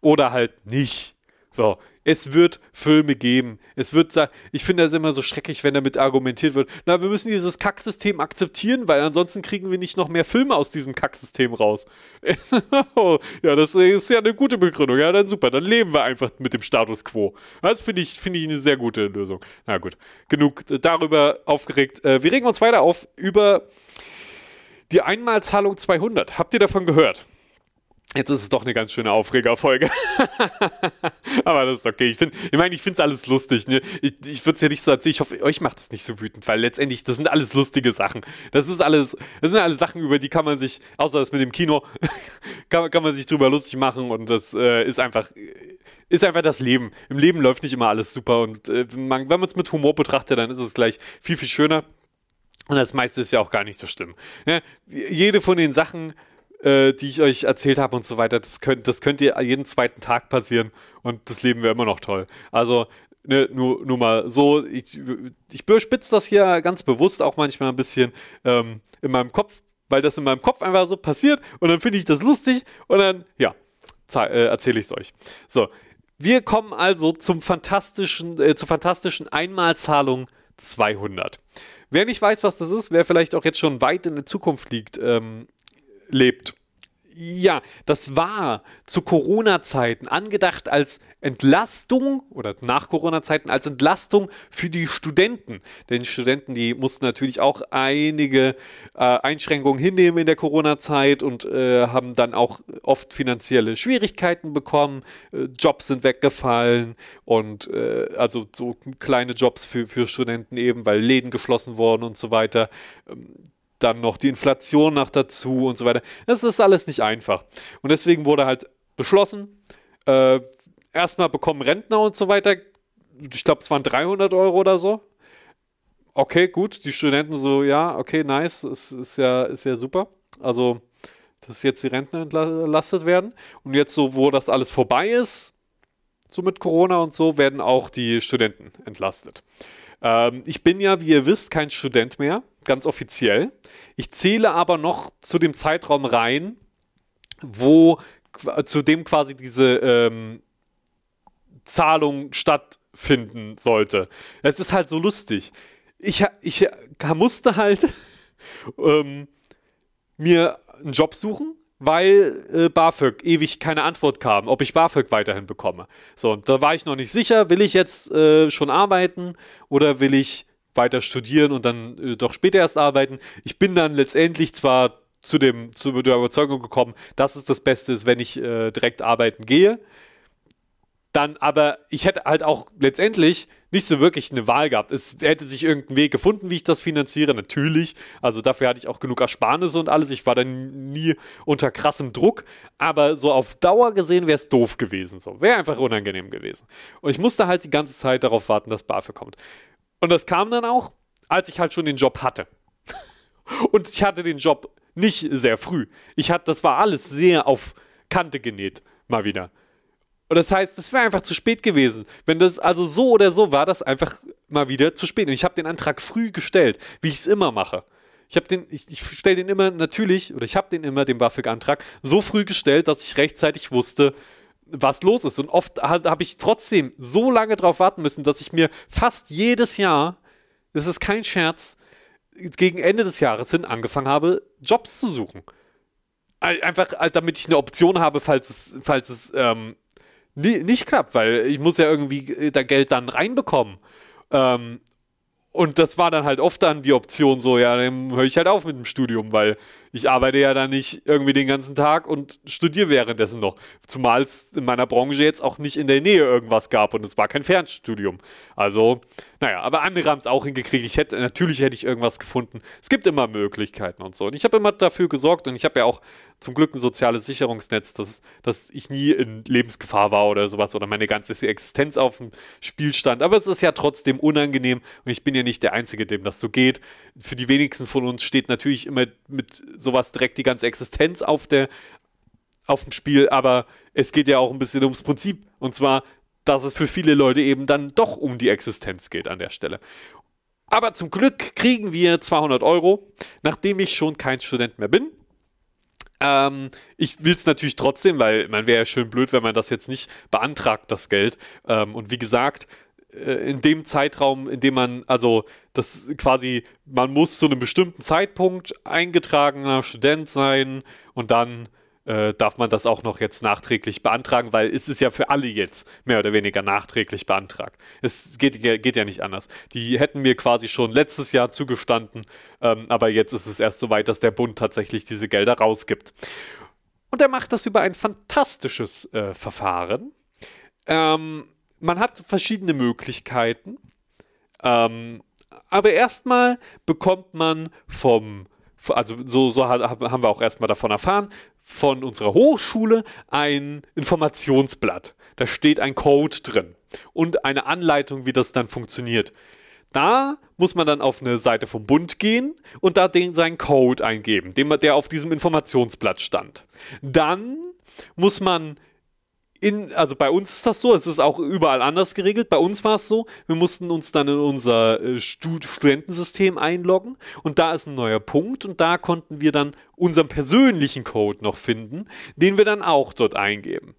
oder halt nicht. So, es wird Filme geben. Es wird, ich finde das immer so schrecklich, wenn damit argumentiert wird, na, wir müssen dieses Kacksystem akzeptieren, weil ansonsten kriegen wir nicht noch mehr Filme aus diesem Kacksystem raus. <laughs> ja, das ist ja eine gute Begründung. Ja, dann super, dann leben wir einfach mit dem Status quo. Das finde ich, finde ich eine sehr gute Lösung. Na gut, genug darüber aufgeregt. Äh, wir regen uns weiter auf über die Einmalzahlung 200. Habt ihr davon gehört? Jetzt ist es doch eine ganz schöne Aufregerfolge. <laughs> Aber das ist okay. Ich, find, ich meine, ich finde es alles lustig. Ne? Ich, ich würde es ja nicht so erzählen. Ich hoffe, euch macht es nicht so wütend, weil letztendlich, das sind alles lustige Sachen. Das ist alles, das sind alles Sachen, über die kann man sich, außer das mit dem Kino, <laughs> kann, kann man sich drüber lustig machen und das äh, ist einfach, ist einfach das Leben. Im Leben läuft nicht immer alles super und äh, wenn man es mit Humor betrachtet, dann ist es gleich viel, viel schöner. Und das meiste ist ja auch gar nicht so schlimm. Ja? Jede von den Sachen, äh, die ich euch erzählt habe und so weiter, das könnt, das könnt ihr jeden zweiten Tag passieren und das Leben wäre immer noch toll. Also ne, nur, nur mal so, ich, ich das hier ganz bewusst auch manchmal ein bisschen ähm, in meinem Kopf, weil das in meinem Kopf einfach so passiert und dann finde ich das lustig und dann, ja, äh, erzähle ich es euch. So, wir kommen also zum fantastischen, äh, zur fantastischen Einmalzahlung 200. Wer nicht weiß, was das ist, wer vielleicht auch jetzt schon weit in der Zukunft liegt, ähm, lebt. Ja, das war zu Corona-Zeiten angedacht als Entlastung oder nach Corona-Zeiten als Entlastung für die Studenten. Denn die Studenten, die mussten natürlich auch einige äh, Einschränkungen hinnehmen in der Corona-Zeit und äh, haben dann auch oft finanzielle Schwierigkeiten bekommen. Äh, Jobs sind weggefallen und äh, also so kleine Jobs für, für Studenten eben, weil Läden geschlossen wurden und so weiter. Ähm, dann noch die Inflation nach dazu und so weiter. Das ist alles nicht einfach. Und deswegen wurde halt beschlossen, äh, erstmal bekommen Rentner und so weiter, ich glaube, es waren 300 Euro oder so. Okay, gut, die Studenten so, ja, okay, nice, ist, ist, ja, ist ja super. Also, dass jetzt die Rentner entlastet werden. Und jetzt so, wo das alles vorbei ist, so mit Corona und so, werden auch die Studenten entlastet. Ähm, ich bin ja, wie ihr wisst, kein Student mehr, ganz offiziell. Ich zähle aber noch zu dem Zeitraum rein, wo zu dem quasi diese ähm, Zahlung stattfinden sollte. Es ist halt so lustig. Ich, ich musste halt <laughs> ähm, mir einen Job suchen, weil äh, BAföG ewig keine Antwort kam, ob ich BAföG weiterhin bekomme. So, und da war ich noch nicht sicher, will ich jetzt äh, schon arbeiten oder will ich weiter studieren und dann äh, doch später erst arbeiten. Ich bin dann letztendlich zwar zu, dem, zu der Überzeugung gekommen, dass es das Beste ist, wenn ich äh, direkt arbeiten gehe. Dann aber, ich hätte halt auch letztendlich nicht so wirklich eine Wahl gehabt. Es hätte sich irgendein Weg gefunden, wie ich das finanziere, natürlich. Also dafür hatte ich auch genug Ersparnisse und alles. Ich war dann nie unter krassem Druck. Aber so auf Dauer gesehen wäre es doof gewesen. So. Wäre einfach unangenehm gewesen. Und ich musste halt die ganze Zeit darauf warten, dass BAföG kommt. Und das kam dann auch, als ich halt schon den Job hatte. <laughs> und ich hatte den Job nicht sehr früh. Ich hatte, das war alles sehr auf Kante genäht, mal wieder. Und das heißt, das wäre einfach zu spät gewesen. Wenn das also so oder so war, das einfach mal wieder zu spät. Und ich habe den Antrag früh gestellt, wie ich es immer mache. Ich habe den, ich, ich stelle den immer natürlich, oder ich habe den immer, den BAföG-Antrag, so früh gestellt, dass ich rechtzeitig wusste, was los ist. Und oft habe ich trotzdem so lange darauf warten müssen, dass ich mir fast jedes Jahr, das ist kein Scherz, gegen Ende des Jahres hin angefangen habe, Jobs zu suchen. Einfach, damit ich eine Option habe, falls es, falls es ähm, nicht klappt, weil ich muss ja irgendwie äh, da Geld dann reinbekommen. Ähm, und das war dann halt oft dann die Option so, ja, dann höre ich halt auf mit dem Studium, weil ich arbeite ja dann nicht irgendwie den ganzen Tag und studiere währenddessen noch. Zumal es in meiner Branche jetzt auch nicht in der Nähe irgendwas gab und es war kein Fernstudium. Also, naja, aber andere haben es auch hingekriegt. Ich hätte, natürlich hätte ich irgendwas gefunden. Es gibt immer Möglichkeiten und so. Und ich habe immer dafür gesorgt und ich habe ja auch zum Glück ein soziales Sicherungsnetz, dass, dass ich nie in Lebensgefahr war oder sowas oder meine ganze Existenz auf dem Spiel stand. Aber es ist ja trotzdem unangenehm und ich bin ja nicht der Einzige, dem das so geht. Für die wenigsten von uns steht natürlich immer mit sowas direkt die ganze Existenz auf der auf dem Spiel, aber es geht ja auch ein bisschen ums Prinzip. Und zwar, dass es für viele Leute eben dann doch um die Existenz geht an der Stelle. Aber zum Glück kriegen wir 200 Euro, nachdem ich schon kein Student mehr bin. Ähm, ich will es natürlich trotzdem, weil man wäre ja schön blöd, wenn man das jetzt nicht beantragt, das Geld. Ähm, und wie gesagt, in dem Zeitraum, in dem man, also das quasi, man muss zu einem bestimmten Zeitpunkt eingetragener Student sein und dann äh, darf man das auch noch jetzt nachträglich beantragen, weil es ist ja für alle jetzt mehr oder weniger nachträglich beantragt. Es geht, geht ja nicht anders. Die hätten mir quasi schon letztes Jahr zugestanden, ähm, aber jetzt ist es erst so weit, dass der Bund tatsächlich diese Gelder rausgibt. Und er macht das über ein fantastisches äh, Verfahren. Ähm, man hat verschiedene Möglichkeiten. Ähm, aber erstmal bekommt man vom, also so, so haben wir auch erstmal davon erfahren, von unserer Hochschule ein Informationsblatt. Da steht ein Code drin und eine Anleitung, wie das dann funktioniert. Da muss man dann auf eine Seite vom Bund gehen und da den, seinen Code eingeben, den, der auf diesem Informationsblatt stand. Dann muss man in, also bei uns ist das so, es ist auch überall anders geregelt. Bei uns war es so, wir mussten uns dann in unser äh, Stud Studentensystem einloggen und da ist ein neuer Punkt und da konnten wir dann unseren persönlichen Code noch finden, den wir dann auch dort eingeben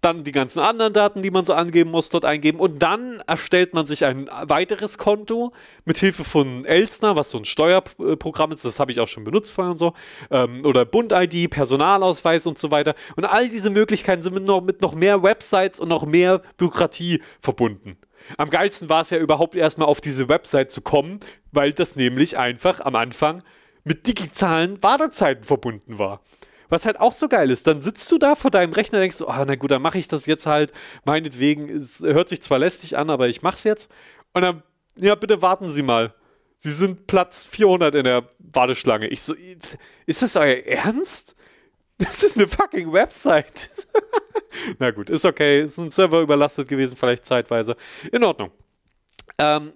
dann die ganzen anderen Daten, die man so angeben muss, dort eingeben und dann erstellt man sich ein weiteres Konto mit Hilfe von Elstner, was so ein Steuerprogramm ist, das habe ich auch schon benutzt vorher und so, ähm, oder Bund-ID, Personalausweis und so weiter. Und all diese Möglichkeiten sind mit noch, mit noch mehr Websites und noch mehr Bürokratie verbunden. Am geilsten war es ja überhaupt erstmal auf diese Website zu kommen, weil das nämlich einfach am Anfang mit digitalen Wartezeiten verbunden war. Was halt auch so geil ist, dann sitzt du da vor deinem Rechner und denkst, oh, na gut, dann mache ich das jetzt halt. Meinetwegen, es hört sich zwar lästig an, aber ich mach's jetzt. Und dann, ja, bitte warten Sie mal. Sie sind Platz 400 in der Warteschlange. Ich so, ist das euer Ernst? Das ist eine fucking Website. <laughs> na gut, ist okay. Ist ein Server überlastet gewesen, vielleicht zeitweise. In Ordnung. Ähm,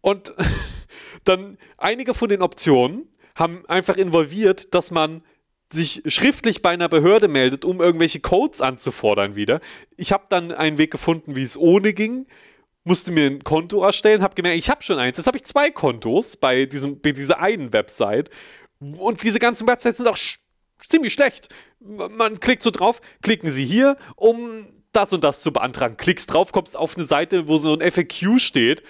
und <laughs> dann einige von den Optionen haben einfach involviert, dass man sich schriftlich bei einer Behörde meldet, um irgendwelche Codes anzufordern wieder. Ich habe dann einen Weg gefunden, wie es ohne ging, musste mir ein Konto erstellen, habe gemerkt, ich habe schon eins. Jetzt habe ich zwei Kontos bei, diesem, bei dieser einen Website. Und diese ganzen Websites sind auch sch ziemlich schlecht. Man klickt so drauf, klicken Sie hier, um das und das zu beantragen. Klickst drauf, kommst auf eine Seite, wo so ein FAQ steht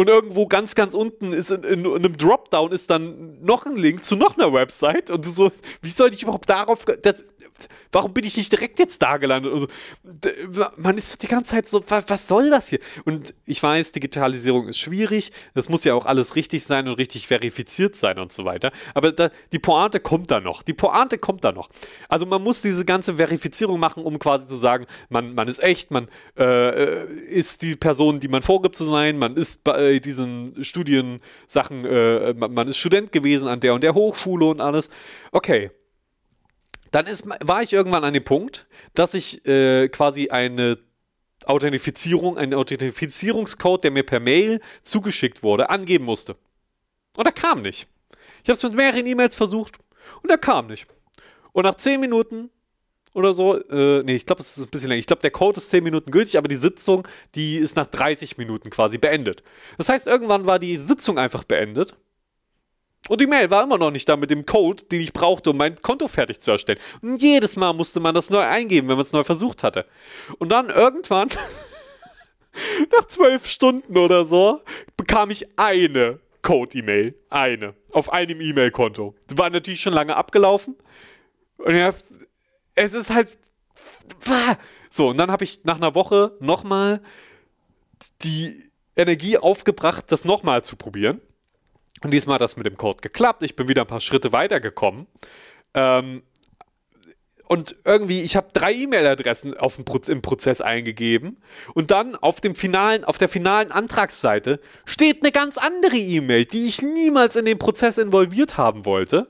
und irgendwo ganz, ganz unten ist in, in, in, einem Dropdown ist dann noch ein Link zu noch einer Website. Und du so, wie soll ich überhaupt darauf, das, warum bin ich nicht direkt jetzt da gelandet? Also, man ist die ganze Zeit so, was, soll das hier? Und ich weiß, Digitalisierung ist schwierig, das muss ja auch alles richtig sein und richtig verifiziert sein und so weiter. Aber da, die Pointe kommt da noch. Die Pointe kommt da noch. Also man muss diese ganze Verifizierung machen, um quasi zu sagen, man, man ist echt, man äh, ist die Person, die man vorgibt zu sein, man ist bei diesen Studiensachen, äh, man ist Student gewesen an der und der Hochschule und alles. Okay, dann ist, war ich irgendwann an dem Punkt, dass ich äh, quasi eine Authentifizierung, einen Authentifizierungscode, der mir per Mail zugeschickt wurde, angeben musste. Und er kam nicht. Ich habe es mit mehreren E-Mails versucht und er kam nicht. Und nach 10 Minuten oder so, äh, nee, ich glaube, es ist ein bisschen länger. Ich glaube, der Code ist 10 Minuten gültig, aber die Sitzung, die ist nach 30 Minuten quasi beendet. Das heißt, irgendwann war die Sitzung einfach beendet und die Mail war immer noch nicht da mit dem Code, den ich brauchte, um mein Konto fertig zu erstellen. Und jedes Mal musste man das neu eingeben, wenn man es neu versucht hatte. Und dann irgendwann, <laughs> nach zwölf Stunden oder so, bekam ich eine Code-E-Mail. Eine. Auf einem E-Mail-Konto. War natürlich schon lange abgelaufen. Und ja, es ist halt. So, und dann habe ich nach einer Woche nochmal die Energie aufgebracht, das nochmal zu probieren. Und diesmal hat das mit dem Code geklappt. Ich bin wieder ein paar Schritte weitergekommen. Ähm, und irgendwie, ich habe drei E-Mail-Adressen Proz im Prozess eingegeben und dann auf dem finalen, auf der finalen Antragsseite steht eine ganz andere E-Mail, die ich niemals in den Prozess involviert haben wollte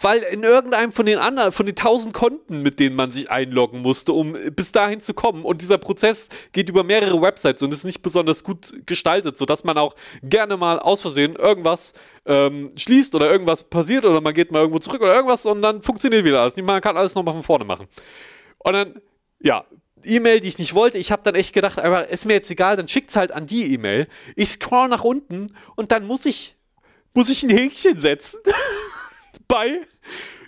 weil in irgendeinem von den anderen, von den tausend Konten, mit denen man sich einloggen musste, um bis dahin zu kommen. Und dieser Prozess geht über mehrere Websites und ist nicht besonders gut gestaltet, sodass man auch gerne mal aus Versehen irgendwas ähm, schließt oder irgendwas passiert oder man geht mal irgendwo zurück oder irgendwas und dann funktioniert wieder alles. Man kann alles nochmal von vorne machen. Und dann, ja, E-Mail, die ich nicht wollte. Ich habe dann echt gedacht, aber ist mir jetzt egal, dann schickt's halt an die E-Mail. Ich scroll nach unten und dann muss ich, muss ich ein Häkchen setzen. <laughs> Bei,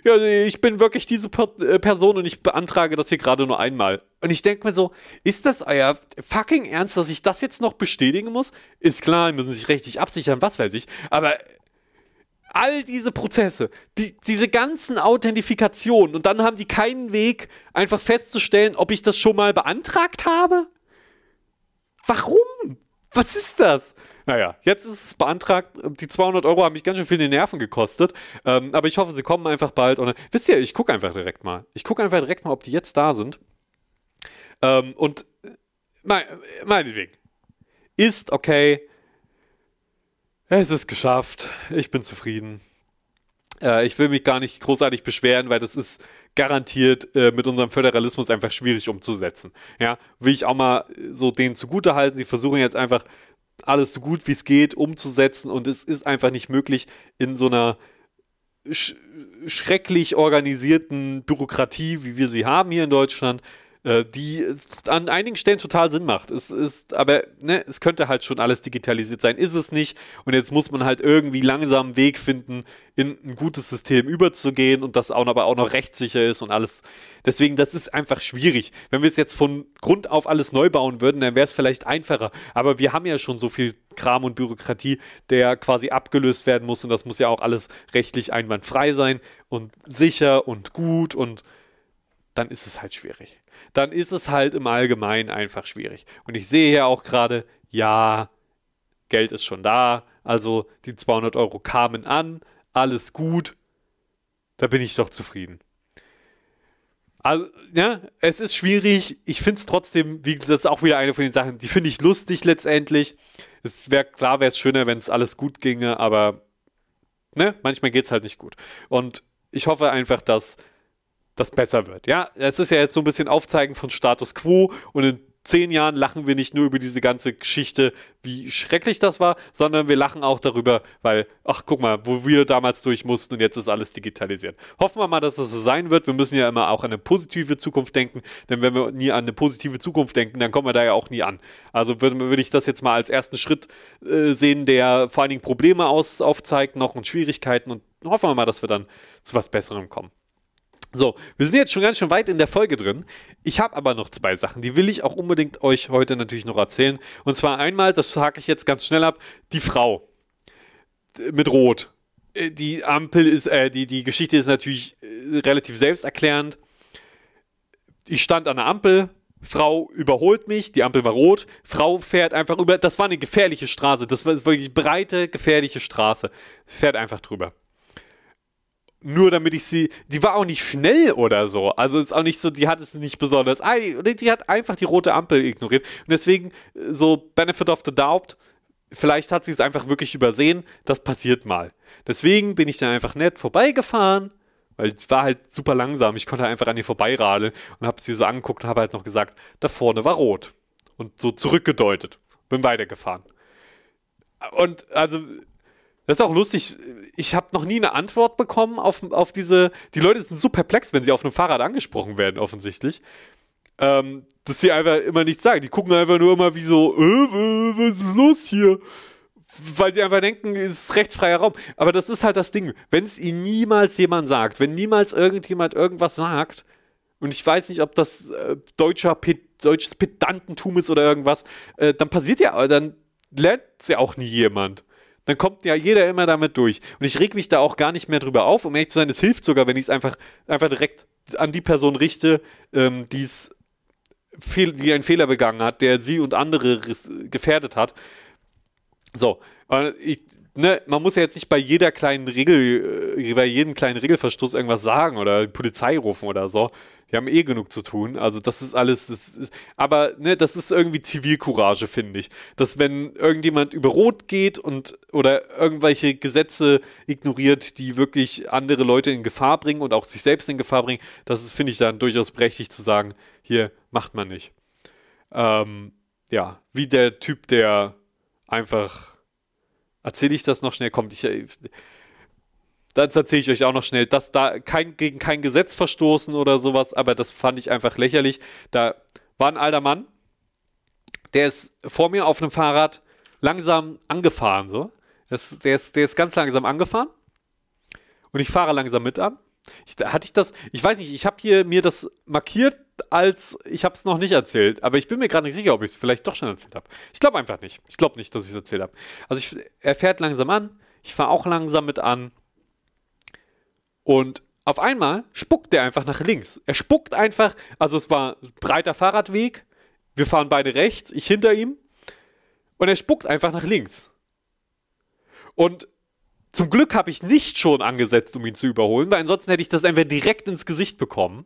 ja, ich bin wirklich diese äh, Person und ich beantrage das hier gerade nur einmal. Und ich denke mir so, ist das euer fucking Ernst, dass ich das jetzt noch bestätigen muss? Ist klar, müssen sich rechtlich absichern, was weiß ich. Aber all diese Prozesse, die, diese ganzen Authentifikationen und dann haben die keinen Weg, einfach festzustellen, ob ich das schon mal beantragt habe? Warum? Was ist das? Naja, jetzt ist es beantragt. Die 200 Euro haben mich ganz schön viel in die Nerven gekostet. Ähm, aber ich hoffe, sie kommen einfach bald. Und, wisst ihr, ich gucke einfach direkt mal. Ich gucke einfach direkt mal, ob die jetzt da sind. Ähm, und mein, meinetwegen. Ist okay. Es ist geschafft. Ich bin zufrieden. Äh, ich will mich gar nicht großartig beschweren, weil das ist garantiert äh, mit unserem Föderalismus einfach schwierig umzusetzen. Ja, will ich auch mal so denen zugute halten. Sie versuchen jetzt einfach alles so gut wie es geht umzusetzen und es ist einfach nicht möglich in so einer sch schrecklich organisierten Bürokratie, wie wir sie haben hier in Deutschland, äh, die an einigen Stellen total Sinn macht. Es ist, aber ne, es könnte halt schon alles digitalisiert sein, ist es nicht. Und jetzt muss man halt irgendwie langsam einen Weg finden, in ein gutes System überzugehen und das auch aber auch noch rechtssicher ist und alles. Deswegen, das ist einfach schwierig. Wenn wir es jetzt von Grund auf alles neu bauen würden, dann wäre es vielleicht einfacher. Aber wir haben ja schon so viel Kram und Bürokratie, der quasi abgelöst werden muss und das muss ja auch alles rechtlich einwandfrei sein und sicher und gut und dann ist es halt schwierig dann ist es halt im Allgemeinen einfach schwierig. Und ich sehe hier auch gerade, ja, Geld ist schon da, also die 200 Euro kamen an, alles gut, da bin ich doch zufrieden. Also, ja, es ist schwierig. Ich finde es trotzdem, wie gesagt, das ist auch wieder eine von den Sachen, die finde ich lustig letztendlich. Es wäre klar, wäre es schöner, wenn es alles gut ginge, aber ne, manchmal geht es halt nicht gut. Und ich hoffe einfach, dass das besser wird. Ja, es ist ja jetzt so ein bisschen Aufzeigen von Status Quo und in zehn Jahren lachen wir nicht nur über diese ganze Geschichte, wie schrecklich das war, sondern wir lachen auch darüber, weil, ach guck mal, wo wir damals durch mussten und jetzt ist alles digitalisiert. Hoffen wir mal, dass das so sein wird. Wir müssen ja immer auch an eine positive Zukunft denken, denn wenn wir nie an eine positive Zukunft denken, dann kommen wir da ja auch nie an. Also würde, würde ich das jetzt mal als ersten Schritt äh, sehen, der vor allen Dingen Probleme aus, aufzeigt noch und Schwierigkeiten und hoffen wir mal, dass wir dann zu was Besserem kommen. So, wir sind jetzt schon ganz schön weit in der Folge drin. Ich habe aber noch zwei Sachen, die will ich auch unbedingt euch heute natürlich noch erzählen. Und zwar einmal, das hake ich jetzt ganz schnell ab, die Frau mit Rot. Äh, die Ampel ist, äh, die, die Geschichte ist natürlich äh, relativ selbsterklärend. Ich stand an der Ampel, Frau überholt mich, die Ampel war rot, Frau fährt einfach über, das war eine gefährliche Straße, das war wirklich breite, gefährliche Straße, fährt einfach drüber nur damit ich sie, die war auch nicht schnell oder so. Also ist auch nicht so, die hat es nicht besonders, ah, die, hat einfach die rote Ampel ignoriert. Und deswegen äh, so Benefit of the Doubt, vielleicht hat sie es einfach wirklich übersehen, das passiert mal. Deswegen bin ich dann einfach nett vorbeigefahren, weil es war halt super langsam. Ich konnte einfach an ihr vorbeiradeln und habe sie so angeguckt und habe halt noch gesagt, da vorne war rot. Und so zurückgedeutet. Bin weitergefahren. Und also das ist auch lustig. Ich habe noch nie eine Antwort bekommen auf, auf diese. Die Leute sind so perplex, wenn sie auf einem Fahrrad angesprochen werden, offensichtlich. Ähm, dass sie einfach immer nichts sagen. Die gucken einfach nur immer wie so, äh, was ist los hier? Weil sie einfach denken, es ist rechtsfreier Raum. Aber das ist halt das Ding. Wenn es ihnen niemals jemand sagt, wenn niemals irgendjemand irgendwas sagt, und ich weiß nicht, ob das äh, deutscher deutsches Pedantentum ist oder irgendwas, äh, dann passiert ja, dann lernt ja auch nie jemand dann kommt ja jeder immer damit durch. Und ich reg mich da auch gar nicht mehr drüber auf, um ehrlich zu sein. Es hilft sogar, wenn ich es einfach, einfach direkt an die Person richte, ähm, die die einen Fehler begangen hat, der sie und andere gefährdet hat. So, ich, ne, man muss ja jetzt nicht bei jeder kleinen Regel, äh, bei jedem kleinen Regelverstoß irgendwas sagen oder die Polizei rufen oder so. Die haben eh genug zu tun. Also das ist alles, das ist, aber ne, das ist irgendwie Zivilcourage, finde ich. Dass wenn irgendjemand über Rot geht und oder irgendwelche Gesetze ignoriert, die wirklich andere Leute in Gefahr bringen und auch sich selbst in Gefahr bringen, das finde ich dann durchaus berechtigt zu sagen, hier macht man nicht. Ähm, ja, wie der Typ, der einfach erzähle ich das noch schnell, kommt ich das erzähle ich euch auch noch schnell, dass da kein, gegen kein Gesetz verstoßen oder sowas, aber das fand ich einfach lächerlich. Da war ein alter Mann, der ist vor mir auf einem Fahrrad langsam angefahren, so. Das, der, ist, der ist ganz langsam angefahren. Und ich fahre langsam mit an. Ich, hatte ich das, ich weiß nicht, ich habe hier mir das markiert, als ich habe es noch nicht erzählt, aber ich bin mir gerade nicht sicher, ob ich es vielleicht doch schon erzählt habe. Ich glaube einfach nicht. Ich glaube nicht, dass ich es erzählt habe. Also ich, er fährt langsam an, ich fahre auch langsam mit an und auf einmal spuckt er einfach nach links. Er spuckt einfach, also es war breiter Fahrradweg, wir fahren beide rechts, ich hinter ihm und er spuckt einfach nach links. Und zum Glück habe ich nicht schon angesetzt, um ihn zu überholen, weil ansonsten hätte ich das einfach direkt ins Gesicht bekommen.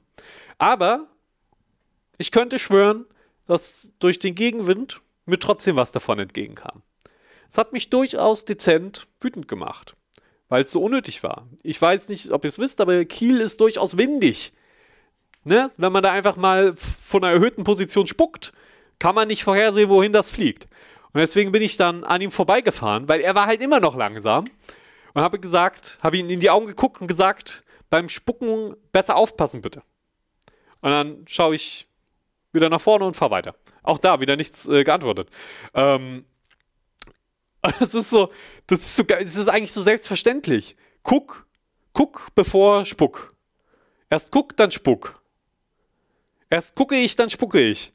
Aber ich könnte schwören, dass durch den Gegenwind mir trotzdem was davon entgegenkam. Es hat mich durchaus dezent wütend gemacht, weil es so unnötig war. Ich weiß nicht, ob ihr es wisst, aber Kiel ist durchaus windig. Ne? Wenn man da einfach mal von einer erhöhten Position spuckt, kann man nicht vorhersehen, wohin das fliegt. Und deswegen bin ich dann an ihm vorbeigefahren, weil er war halt immer noch langsam und habe gesagt, habe ihn in die Augen geguckt und gesagt, beim Spucken besser aufpassen bitte. Und dann schaue ich wieder nach vorne und fahre weiter. Auch da wieder nichts äh, geantwortet. Ähm, <laughs> das ist so, das ist so, das ist eigentlich so selbstverständlich. Guck, guck bevor Spuck. Erst guck, dann Spuck. Erst gucke ich, dann spucke ich.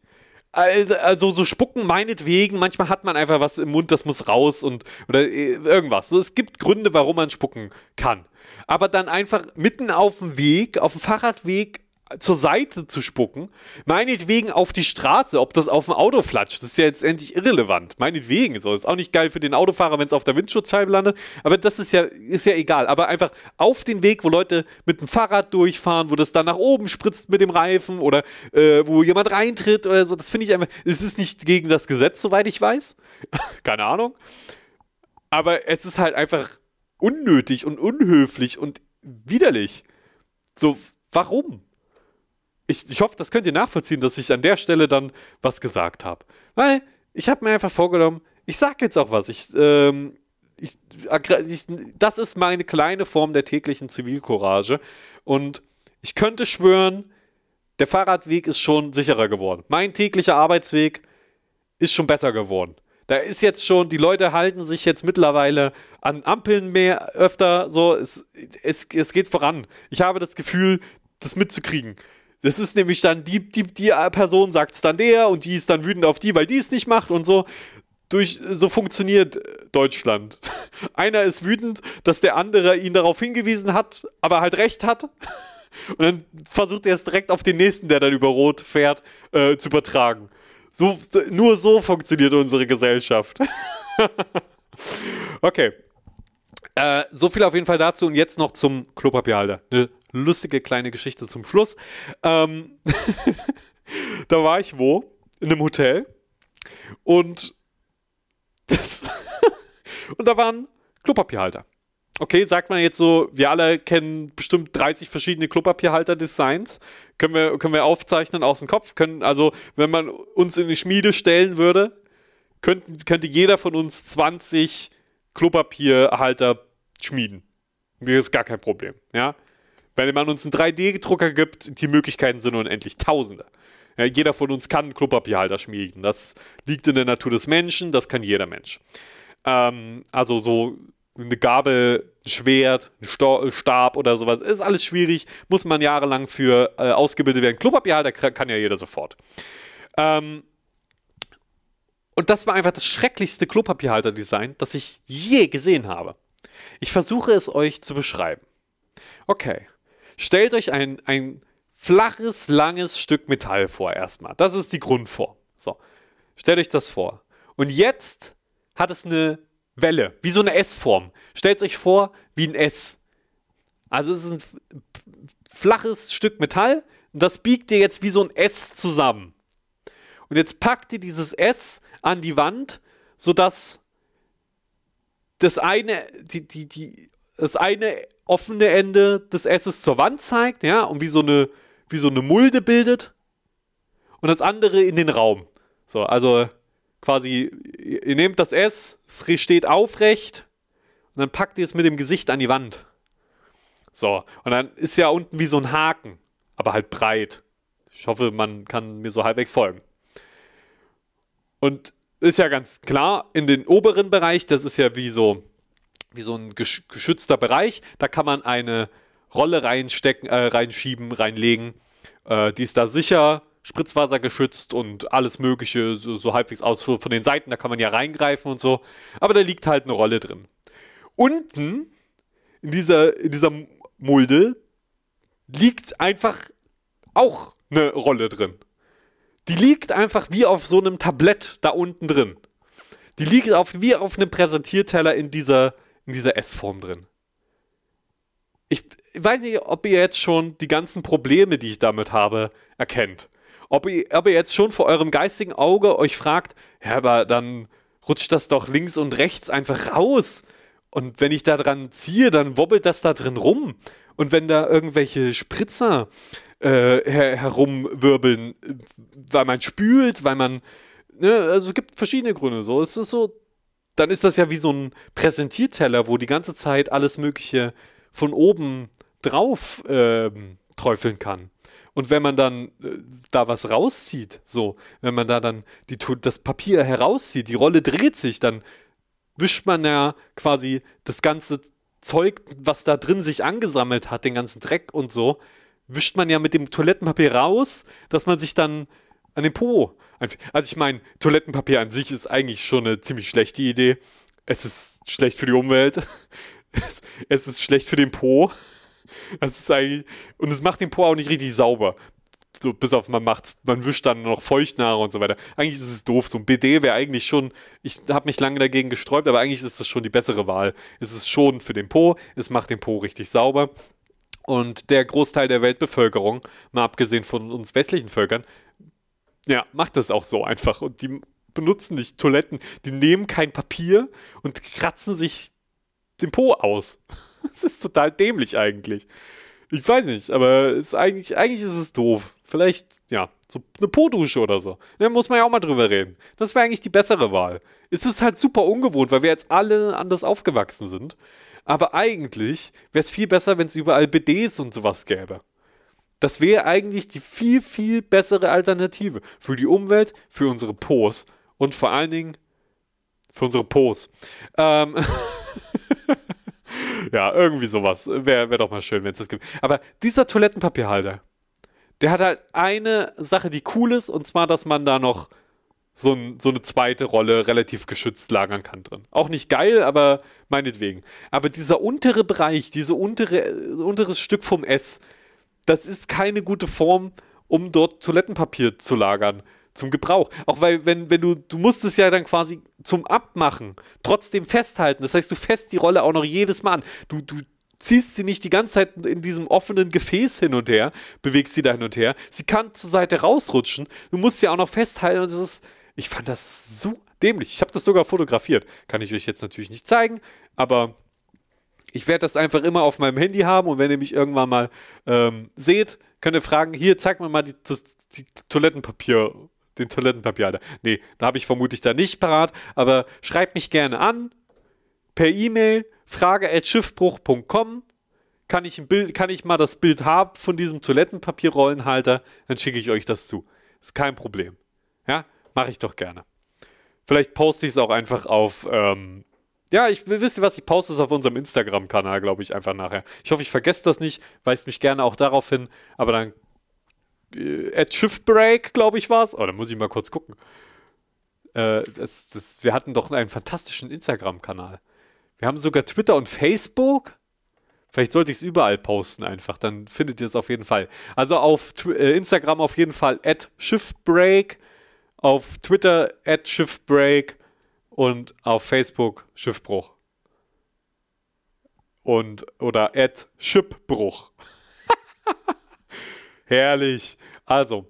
Also, also so spucken meinetwegen, manchmal hat man einfach was im Mund, das muss raus und oder äh, irgendwas. So, es gibt Gründe, warum man spucken kann. Aber dann einfach mitten auf dem Weg, auf dem Fahrradweg zur Seite zu spucken, meinetwegen auf die Straße, ob das auf dem Auto flatscht, das ist ja jetzt endlich irrelevant. Meinetwegen so, ist auch nicht geil für den Autofahrer, wenn es auf der Windschutzscheibe landet, aber das ist ja ist ja egal, aber einfach auf den Weg, wo Leute mit dem Fahrrad durchfahren, wo das dann nach oben spritzt mit dem Reifen oder äh, wo jemand reintritt oder so, das finde ich einfach, es ist nicht gegen das Gesetz, soweit ich weiß. <laughs> Keine Ahnung. Aber es ist halt einfach unnötig und unhöflich und widerlich. So, warum? Ich, ich hoffe, das könnt ihr nachvollziehen, dass ich an der Stelle dann was gesagt habe. Weil ich habe mir einfach vorgenommen, ich sage jetzt auch was. Ich, ähm, ich, ich, das ist meine kleine Form der täglichen Zivilcourage. Und ich könnte schwören, der Fahrradweg ist schon sicherer geworden. Mein täglicher Arbeitsweg ist schon besser geworden. Da ist jetzt schon, die Leute halten sich jetzt mittlerweile an Ampeln mehr öfter so. Es, es, es geht voran. Ich habe das Gefühl, das mitzukriegen. Das ist nämlich dann, die, die, die Person sagt es dann der und die ist dann wütend auf die, weil die es nicht macht und so. Durch, so funktioniert Deutschland. <laughs> Einer ist wütend, dass der andere ihn darauf hingewiesen hat, aber halt recht hat. <laughs> Und dann versucht er es direkt auf den nächsten, der dann über Rot fährt, äh, zu übertragen. So, nur so funktioniert unsere Gesellschaft. <laughs> okay. Äh, so viel auf jeden Fall dazu und jetzt noch zum Klopapierhalter. Eine lustige kleine Geschichte zum Schluss. Ähm, <laughs> da war ich wo? In einem Hotel. Und das <laughs> und da waren Klopapierhalter. Okay, sagt man jetzt so, wir alle kennen bestimmt 30 verschiedene Klopapierhalter-Designs. Können wir, können wir aufzeichnen aus dem Kopf. Können, also, wenn man uns in die Schmiede stellen würde, könnten, könnte jeder von uns 20 Klopapierhalter schmieden. Das ist gar kein Problem. Ja? Wenn man uns einen 3D-Drucker gibt, die Möglichkeiten sind unendlich Tausende. Ja, jeder von uns kann Klopapierhalter schmieden. Das liegt in der Natur des Menschen, das kann jeder Mensch. Ähm, also so eine Gabel, ein Schwert, ein Sto Stab oder sowas, ist alles schwierig, muss man jahrelang für äh, ausgebildet werden. Klopapierhalter kann ja jeder sofort. Ähm, und das war einfach das schrecklichste Klopapierhalter-Design, das ich je gesehen habe. Ich versuche es euch zu beschreiben. Okay, stellt euch ein, ein flaches, langes Stück Metall vor erstmal. Das ist die Grundform. So, stellt euch das vor. Und jetzt hat es eine Welle, wie so eine S-Form. Stellt euch vor, wie ein S. Also es ist ein flaches Stück Metall und das biegt ihr jetzt wie so ein S zusammen. Und jetzt packt ihr dieses S an die Wand, sodass das eine, die, die, die, das eine offene Ende des S's zur Wand zeigt, ja, und wie so eine, wie so eine Mulde bildet. Und das andere in den Raum. So, also quasi, ihr nehmt das S, es steht aufrecht, und dann packt ihr es mit dem Gesicht an die Wand. So, und dann ist ja unten wie so ein Haken, aber halt breit. Ich hoffe, man kann mir so halbwegs folgen. Und ist ja ganz klar, in den oberen Bereich, das ist ja wie so, wie so ein geschützter Bereich, da kann man eine Rolle reinstecken, äh, reinschieben, reinlegen. Äh, die ist da sicher, Spritzwasser geschützt und alles Mögliche, so, so halbwegs aus von den Seiten, da kann man ja reingreifen und so. Aber da liegt halt eine Rolle drin. Unten in dieser, in dieser Mulde liegt einfach auch eine Rolle drin. Die liegt einfach wie auf so einem Tablett da unten drin. Die liegt auf, wie auf einem Präsentierteller in dieser, in dieser S-Form drin. Ich weiß nicht, ob ihr jetzt schon die ganzen Probleme, die ich damit habe, erkennt. Ob ihr, ob ihr jetzt schon vor eurem geistigen Auge euch fragt, ja, aber dann rutscht das doch links und rechts einfach raus. Und wenn ich da dran ziehe, dann wobbelt das da drin rum. Und wenn da irgendwelche Spritzer äh, her herumwirbeln, weil man spült, weil man, ne, also es gibt verschiedene Gründe. So, es ist so, dann ist das ja wie so ein Präsentierteller, wo die ganze Zeit alles Mögliche von oben drauf äh, träufeln kann. Und wenn man dann äh, da was rauszieht, so, wenn man da dann die, das Papier herauszieht, die Rolle dreht sich, dann wischt man ja quasi das ganze Zeug, was da drin sich angesammelt hat, den ganzen Dreck und so, wischt man ja mit dem Toilettenpapier raus, dass man sich dann an den Po. Also ich meine, Toilettenpapier an sich ist eigentlich schon eine ziemlich schlechte Idee. Es ist schlecht für die Umwelt. <laughs> Es, es ist schlecht für den Po. Das ist eigentlich. Und es macht den Po auch nicht richtig sauber. So, bis auf man macht, man wischt dann noch feucht nach und so weiter. Eigentlich ist es doof. So ein BD wäre eigentlich schon, ich habe mich lange dagegen gesträubt, aber eigentlich ist das schon die bessere Wahl. Es ist schon für den Po, es macht den Po richtig sauber. Und der Großteil der Weltbevölkerung, mal abgesehen von uns westlichen Völkern, ja, macht das auch so einfach. Und die benutzen nicht Toiletten, die nehmen kein Papier und kratzen sich den Po aus. <laughs> Das ist total dämlich eigentlich. Ich weiß nicht, aber ist eigentlich, eigentlich ist es doof. Vielleicht, ja, so eine Po-Dusche oder so. Da muss man ja auch mal drüber reden. Das wäre eigentlich die bessere Wahl. Es ist halt super ungewohnt, weil wir jetzt alle anders aufgewachsen sind. Aber eigentlich wäre es viel besser, wenn es überall BDs und sowas gäbe. Das wäre eigentlich die viel, viel bessere Alternative für die Umwelt, für unsere Pos und vor allen Dingen für unsere Pos. Ähm <laughs> ja, irgendwie sowas. Wäre wär doch mal schön, wenn es das gibt. Aber dieser Toilettenpapierhalter, der hat halt eine Sache, die cool ist, und zwar, dass man da noch so, ein, so eine zweite Rolle relativ geschützt lagern kann drin. Auch nicht geil, aber meinetwegen. Aber dieser untere Bereich, dieses untere, unteres Stück vom S, das ist keine gute Form, um dort Toilettenpapier zu lagern zum Gebrauch. Auch weil, wenn, wenn du, du musst es ja dann quasi zum Abmachen trotzdem festhalten. Das heißt, du fässt die Rolle auch noch jedes Mal an. Du, du ziehst sie nicht die ganze Zeit in diesem offenen Gefäß hin und her, bewegst sie da hin und her. Sie kann zur Seite rausrutschen. Du musst sie auch noch festhalten. Das ist, ich fand das so dämlich. Ich habe das sogar fotografiert. Kann ich euch jetzt natürlich nicht zeigen, aber ich werde das einfach immer auf meinem Handy haben und wenn ihr mich irgendwann mal ähm, seht, könnt ihr fragen, hier, zeig mir mal die, das, die Toilettenpapier, den Toilettenpapierhalter. Nee, da habe ich vermutlich da nicht parat, aber schreibt mich gerne an, per E-Mail, frage.schiffbruch.com kann ich, ein Bild, kann ich mal das Bild haben von diesem Toilettenpapierrollenhalter, dann schicke ich euch das zu. Ist kein Problem. Ja, Mache ich doch gerne. Vielleicht poste ich es auch einfach auf. Ähm, ja, ich wisst ihr was, ich poste es auf unserem Instagram-Kanal, glaube ich, einfach nachher. Ich hoffe, ich vergesse das nicht, weist mich gerne auch darauf hin, aber dann äh, at Shiftbreak, glaube ich, war es. Oh, da muss ich mal kurz gucken. Äh, das, das, wir hatten doch einen fantastischen Instagram-Kanal. Wir haben sogar Twitter und Facebook. Vielleicht sollte ich es überall posten einfach, dann findet ihr es auf jeden Fall. Also auf äh, Instagram auf jeden Fall at Shiftbreak auf Twitter at Schiffbreak und auf Facebook Schiffbruch. Und oder at Schippbruch. <laughs> Herrlich. Also,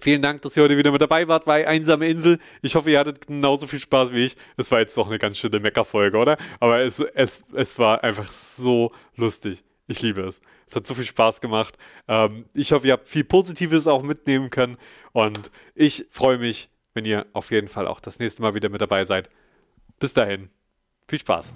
vielen Dank, dass ihr heute wieder mit dabei wart bei Einsame Insel. Ich hoffe, ihr hattet genauso viel Spaß wie ich. Es war jetzt doch eine ganz schöne Meckerfolge, oder? Aber es, es, es war einfach so lustig. Ich liebe es. Es hat so viel Spaß gemacht. Ähm, ich hoffe, ihr habt viel Positives auch mitnehmen können. Und ich freue mich, wenn ihr auf jeden Fall auch das nächste Mal wieder mit dabei seid. Bis dahin. Viel Spaß.